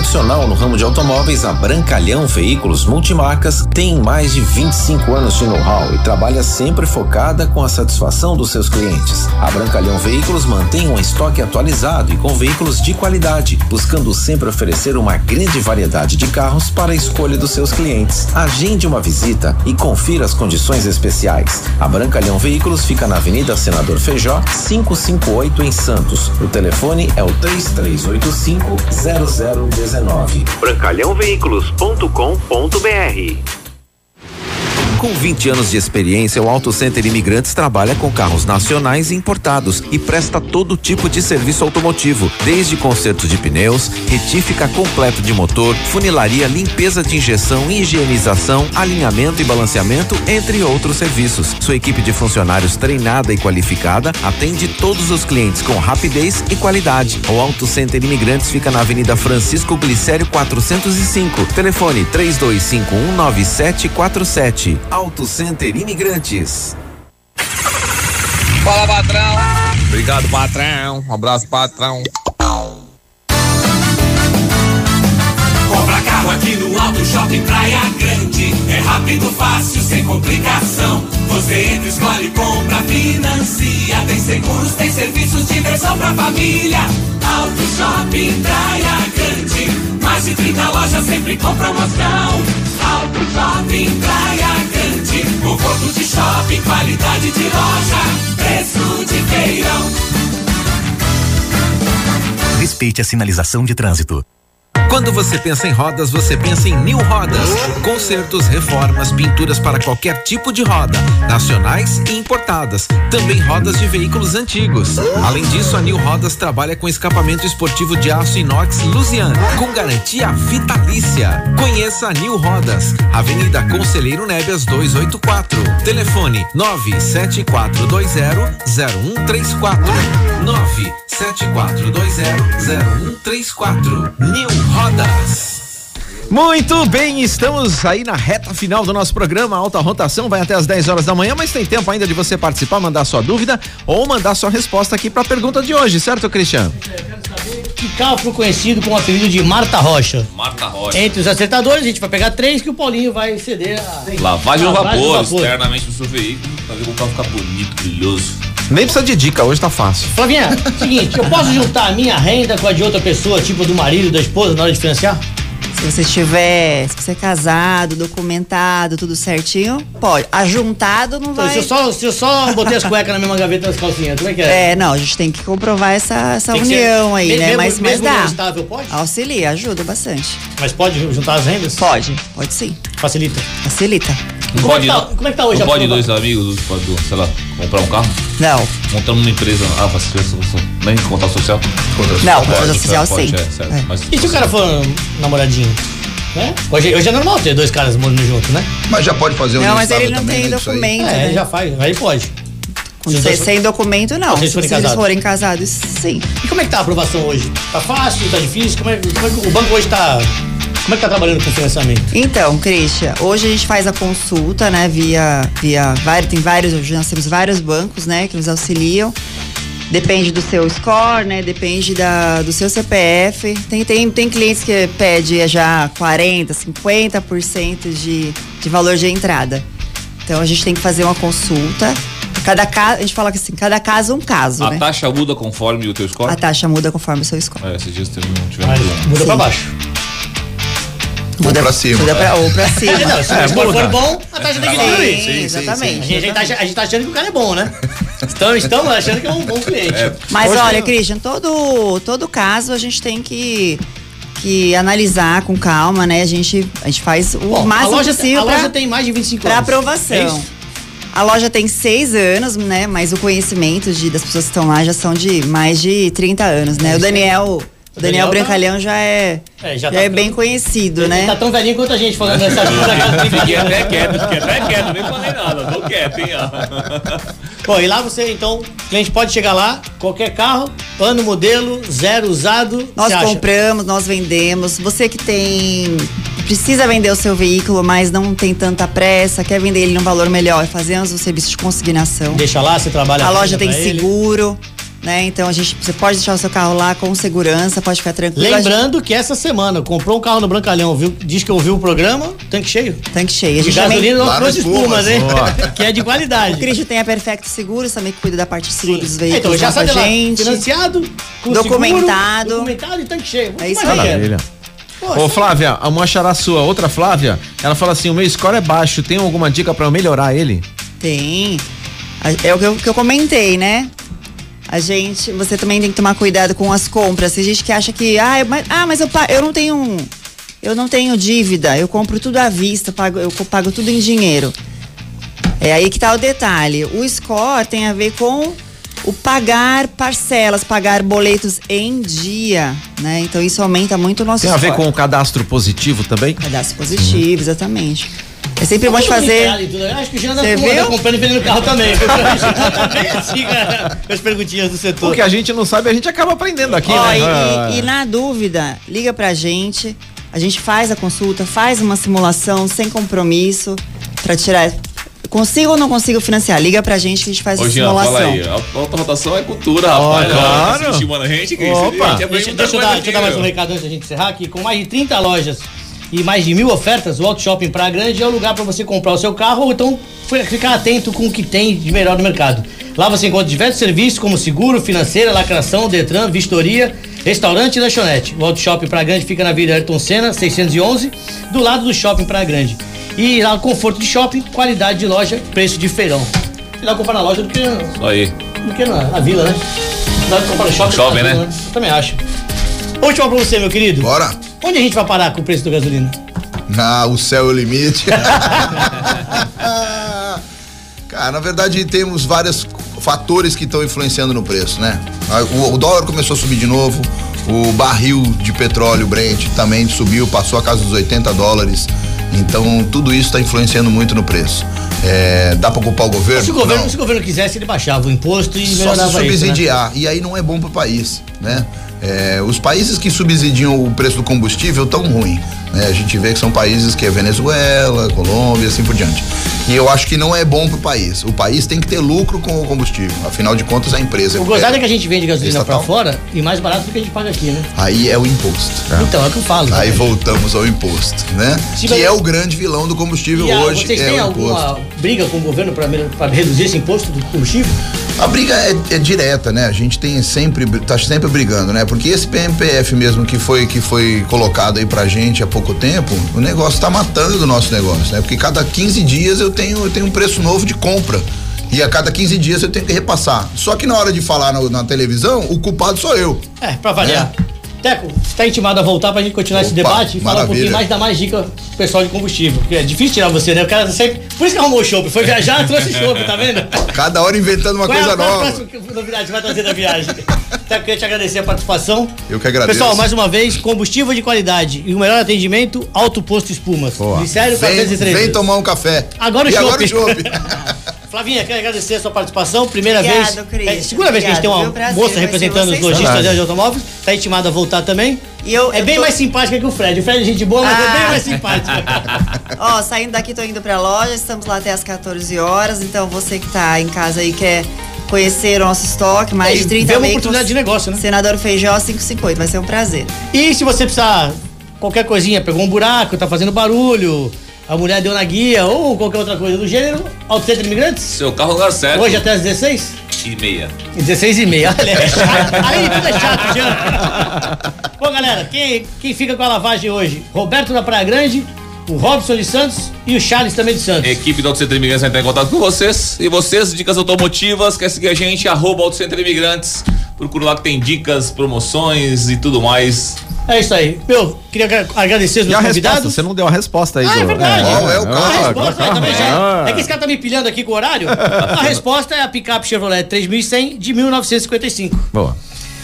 tradicional ramo de automóveis, a Brancalhão Veículos Multimarcas tem mais de 25 anos de know-how e trabalha sempre focada com a satisfação dos seus clientes. A Brancalhão Veículos mantém um estoque atualizado e com veículos de qualidade, buscando sempre oferecer uma grande variedade de carros para a escolha dos seus clientes. Agende uma visita e confira as condições especiais. A Brancalhão Veículos fica na Avenida Senador Feijó, 558 em Santos. O telefone é o 3385 0019. Brancalhãoveículos.com.br Com 20 anos de experiência, o Auto Center Imigrantes trabalha com carros nacionais e importados e presta todo tipo de serviço automotivo, desde conserto de pneus, retífica completo de motor, funilaria, limpeza de injeção, higienização, alinhamento e balanceamento, entre outros serviços. Sua equipe de funcionários treinada e qualificada atende todos os clientes com rapidez e qualidade. O Auto Center Imigrantes fica na Avenida Francisco Glicério 405. Telefone 32519747. Auto Center Imigrantes. Fala, patrão. Obrigado, patrão. Um abraço, patrão. Compra carro aqui no Auto Shopping Praia Grande. É rápido, fácil, sem complicação. Você entra, escolhe, compra, financia. Tem seguros, tem serviços, diversão pra família. Auto Shopping Praia Grande. Mais de 30 lojas sempre com promoção. Auto Shopping Praia Grande. Conforto de shopping, qualidade de loja. Preço de feirão. Respeite a sinalização de trânsito. Quando você pensa em rodas, você pensa em New Rodas. Consertos, reformas, pinturas para qualquer tipo de roda, nacionais e importadas. Também rodas de veículos antigos. Além disso, a New Rodas trabalha com escapamento esportivo de aço inox Lusian, com garantia vitalícia. Conheça a New Rodas, Avenida Conselheiro Nébias 284. Telefone 974200134. 974200134. New Rodas. Muito bem, estamos aí na reta final do nosso programa. A alta rotação vai até as 10 horas da manhã, mas tem tempo ainda de você participar, mandar sua dúvida ou mandar sua resposta aqui para a pergunta de hoje, certo, Cristiano? Que carro foi conhecido com o apelido de Marta Rocha? Marta Rocha. Entre os acertadores, a gente vai pegar três que o Paulinho vai ceder a. Lavagem no vapor, externamente no seu veículo, fazer com o carro ficar bonito, brilhoso. Nem precisa de dica, hoje tá fácil. Flavinha, seguinte, eu posso juntar a minha renda com a de outra pessoa, tipo do marido, da esposa, na hora de financiar? Se você tiver, se você é casado, documentado, tudo certinho, pode. Ajuntado não Então, vai. se eu só, se eu só botei as cuecas na mesma gaveta das calcinhas, como é que é? É, não, a gente tem que comprovar essa, essa Tem que ser- união aí, né? mesmo- mas, mas mesmo dá. não estável, pode? Auxilia, ajuda bastante. Mas pode juntar as rendas? Pode, pode sim. Facilita. Facilita. Não Como é pode, que tá- como é que tá hoje não a pode dois amigos, pode, sei lá, comprar um carro? Não. Montando uma empresa, ah, vai ser nem contar social? Não, Pode, conta social pode, sim. é, certo. É. Mas, E se o cara for um namoradinho? Né? Hoje, hoje é normal ter dois caras morando junto, né? Mas já pode fazer um Não, mas ele não também, tem né, documento, É, né? já faz, aí pode. Se sem, documento, não. Se eles Se, forem eles casados. forem casados, sim. E como é que tá a aprovação hoje? Tá fácil, tá difícil? Como é, como é que o banco hoje tá. Como é que tá trabalhando com financiamento? Então, Christian, hoje a gente faz a consulta, né, via, via vários, tem vários, hoje nós temos vários bancos, né, que nos auxiliam. Depende do seu score, né, depende da, do seu CPF. Tem, tem, tem clientes que pede já 40, 50% de, de valor de entrada. Então a gente tem que fazer uma consulta. Cada caso, a gente fala que assim, cada caso é um caso, a né? taxa muda conforme o teu score? A taxa muda conforme o seu score. É, esses dias teve, tivemos um. muda Sim. pra baixo. Ou pra cima. Muda pra, ou pra cima. É, não, se É, o muda. for bom, a taxa tem que diminuir. Sim, sim, sim, exatamente. A gente, a, gente tá, a gente tá achando que o cara é bom, né? Estamos, estamos achando que é um bom cliente. Mas Hoje olha, tem- Christian, todo, todo caso a gente tem que, que analisar com calma, né? A gente, a gente faz o Bom, a máximo loja, possível a loja pra, tem mais de 25 pra anos. aprovação. É isso? a loja tem seis anos, né? Mas o conhecimento de, das pessoas que estão lá já são de mais de 30 anos, né? O Daniel, o Daniel Daniel tá- Brancalhão já é, É, já já tá- é bem conhecido, Ele né? tá tão velhinho quanto a gente falando essa coisa. Fiquei até quieto, fiquei até quieto, nem falei nada, tô quieto, hein? ó. Bom, e lá você, então, o cliente pode chegar lá, qualquer carro, ano, modelo, zero usado. Nós compramos, nós vendemos. Você que tem precisa vender o seu veículo, mas não tem tanta pressa, quer vender ele num valor melhor, fazemos o serviço de consignação. Deixa lá, você trabalha. A loja tem pra ele. Né? Então a gente, você pode deixar o seu carro lá com segurança, pode ficar tranquilo. Lembrando que essa semana comprou um carro no Brancalhão, viu? Diz que ouviu o programa, tanque cheio. Tanque cheio. A De gente também, gasolina não Lá trouxe espumas, espumas. hein? Que é de o qualidade. Christian tem a Perfecto Seguros, também que cuida da parte de seguro dos Então, veículos já lá com a sabe lá, gente. financiado, com Documentado. seguro, documentado e tanque cheio. É isso aí. Poxa. Ô Flávia, uma xará sua, outra Flávia, ela fala assim: o meu score é baixo, tem alguma dica pra eu melhorar ele? Tem. É o que eu, que eu comentei, né? A gente, você também tem que tomar cuidado com as compras. Tem gente que acha que, ah, eu- mas, ah, mas eu, eu não tenho, eu não tenho dívida, eu compro tudo à vista, pago, eu pago tudo em dinheiro. É aí que tá o detalhe. O score tem a ver com o pagar parcelas, pagar boletos em dia, né? Então isso aumenta muito o nosso Tem a ver score. com o cadastro positivo também? Cadastro positivo, exatamente. É sempre bom de Tudo fazer. Acho que o Jean anda viu? comprando e vendendo carro também. Tá assim, as perguntinhas do setor. O que a gente não sabe, a gente acaba aprendendo aqui, Ó, né? e- Ah. e, e na dúvida, liga pra gente. A gente faz a consulta, faz uma simulação sem compromisso pra tirar. Consigo ou não consigo financiar? Liga pra gente que a gente faz Ô, a Jean, simulação. fala aí. A alta rotação é cultura, rapaz. Ó, claro. Estimando a gente, que Opa. isso, gente, é Deixa, eu dar, deixa eu dar mais um recado antes da gente encerrar aqui. Com mais de 30 lojas e mais de mil ofertas, o Auto Shopping Praia Grande é o lugar para você comprar o seu carro ou então fi- ficar atento com o que tem de melhor no mercado. Lá você encontra diversos serviços como seguro, financeira, lacração, Detran, vistoria, restaurante e lanchonete. O Auto Shopping Praia Grande fica na Avenida Ayrton Senna, 611, do lado do Shopping Praia Grande. E lá, conforto de shopping, qualidade de loja, preço de feirão. Melhor comprar na loja do que, Isso aí. do que na, na vila, né? Melhor comprar no shopping. Shopping, do que na né? vila, Eu também acho. Última pra você, meu querido. Bora. Onde a gente vai parar com o preço da gasolina? Ah, o céu é o limite. Cara, na verdade temos vários fatores que estão influenciando no preço, né? O, o dólar começou a subir de novo, o barril de petróleo Brent também subiu, passou a casa dos 80 dólares. Então tudo isso está influenciando muito no preço. É, dá para culpar o governo? Se o governo, Não. se o governo quisesse, ele baixava o imposto e Só melhorava se isso, né? subsidiar. E aí não é bom para o país, né? É, os países que subsidiam o preço do combustível tão ruim. Né? A gente vê que são países que é Venezuela, Colômbia, assim por diante. E eu acho que não é bom para o país. O país tem que ter lucro com o combustível. Afinal de contas, a empresa O gozado é que a gente vende gasolina pra estatal. fora e mais barato do que a gente paga aqui, né? Aí é o imposto. Então, é o que eu falo. Aí né? voltamos ao imposto, né? Se que vai- é o grande vilão do combustível E a- hoje. vocês é têm o alguma imposto. briga com o governo pra reduzir esse imposto do combustível? A briga é, é direta, né? A gente tem sempre, tá sempre brigando, né? Porque esse PMPF mesmo que foi, que foi colocado aí pra gente há pouco tempo, o negócio tá matando o nosso negócio, né? Porque cada 15 dias eu tenho, eu tenho um preço novo de compra. E a cada 15 dias eu tenho que repassar. Só que na hora de falar no- na televisão, o culpado sou eu. É, pra variar. Teco, você tá intimado a voltar pra gente continuar esse Opa, debate e falar um pouquinho mais, dar mais dica pro pessoal de combustível. Porque é difícil tirar você, né? O cara sempre. Por isso que arrumou o chopp. Foi viajar, trouxe chopp, tá vendo? Cada hora inventando uma Qual é a- coisa qual é a nova. próxima novidade que vai trazer da viagem? Teco, queria te agradecer a participação. Eu que agradeço. Pessoal, mais uma vez, combustível de qualidade e o melhor atendimento, Alto Posto Espumas. Boa. Sério, Vem, 413. vem tomar um café. Agora o e agora o chopp. Flavinha, quero agradecer a sua participação. Primeira Obrigado, vez. Christian. É, segunda vez que a gente tem uma Obrigado? Prazer moça representando os lojistas de automóveis. Tá intimada a voltar também. E eu, É eu bem tô- mais simpática que o Fred. O Fred é gente boa, mas é Ah. bem mais simpática. Ó, saindo daqui, tô indo pra loja, estamos lá até as 14 horas, então você que tá em casa aí quer conhecer o nosso estoque, mais E de 30 vê uma oportunidade de negócio, né? Senador Feijó 558, vai ser um prazer. E se você precisar, qualquer coisinha, pegou um buraco, tá fazendo barulho, a mulher deu na guia ou qualquer outra coisa do gênero, Auto Centro Imigrantes, Seu carro lugar certo. hoje até às 16? E meia. 16 e meia. Olha, é chato. Aí tudo é chato, Jean. Bom, galera, quem, quem fica com a lavagem hoje? Roberto da Praia Grande, o Robson de Santos e o Charles também de Santos. Equipe do Auto Centro Imigrantes vai entrar em contato com vocês. E vocês, dicas automotivas, quer seguir a gente? Arroba Auto Centro Imigrantes. Procura lá que tem dicas, promoções e tudo mais. É isso aí. Meu, queria agra- agradecer os E meus a resposta? convidados. Você não deu a resposta aí, Ah, é do- verdade. Qual é o carro? A resposta é, também já. Ah. É que esse cara tá me pilhando aqui com o horário. A resposta é a picape Chevrolet 3100 de 1955. Boa.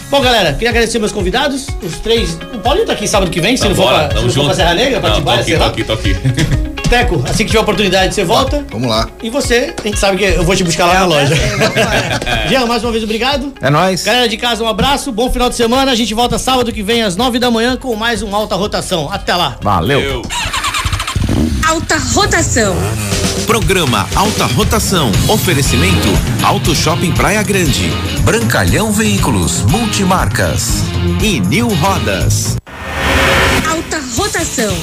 Bom, galera, queria agradecer meus convidados, os três. O Paulinho tá aqui sábado que vem, se Tá não for pra, se não for pra. Serra Negra, pra tô Tibaia, aqui, sei tô lá. aqui, tô aqui. Teco, assim que tiver oportunidade, você volta. Vamos lá. E você, a gente sabe que eu vou te buscar lá É na loja. vambora. Jean, mais uma vez, obrigado. É nóis. Galera de casa, um abraço, bom final de semana. A gente volta sábado que vem às nove da manhã com mais um Alta Rotação. Até lá. Valeu. Eu. Alta rotação. Programa Alta Rotação. Oferecimento Auto Shopping Praia Grande. Brancalhão Veículos Multimarcas. E New Rodas. Alta rotação.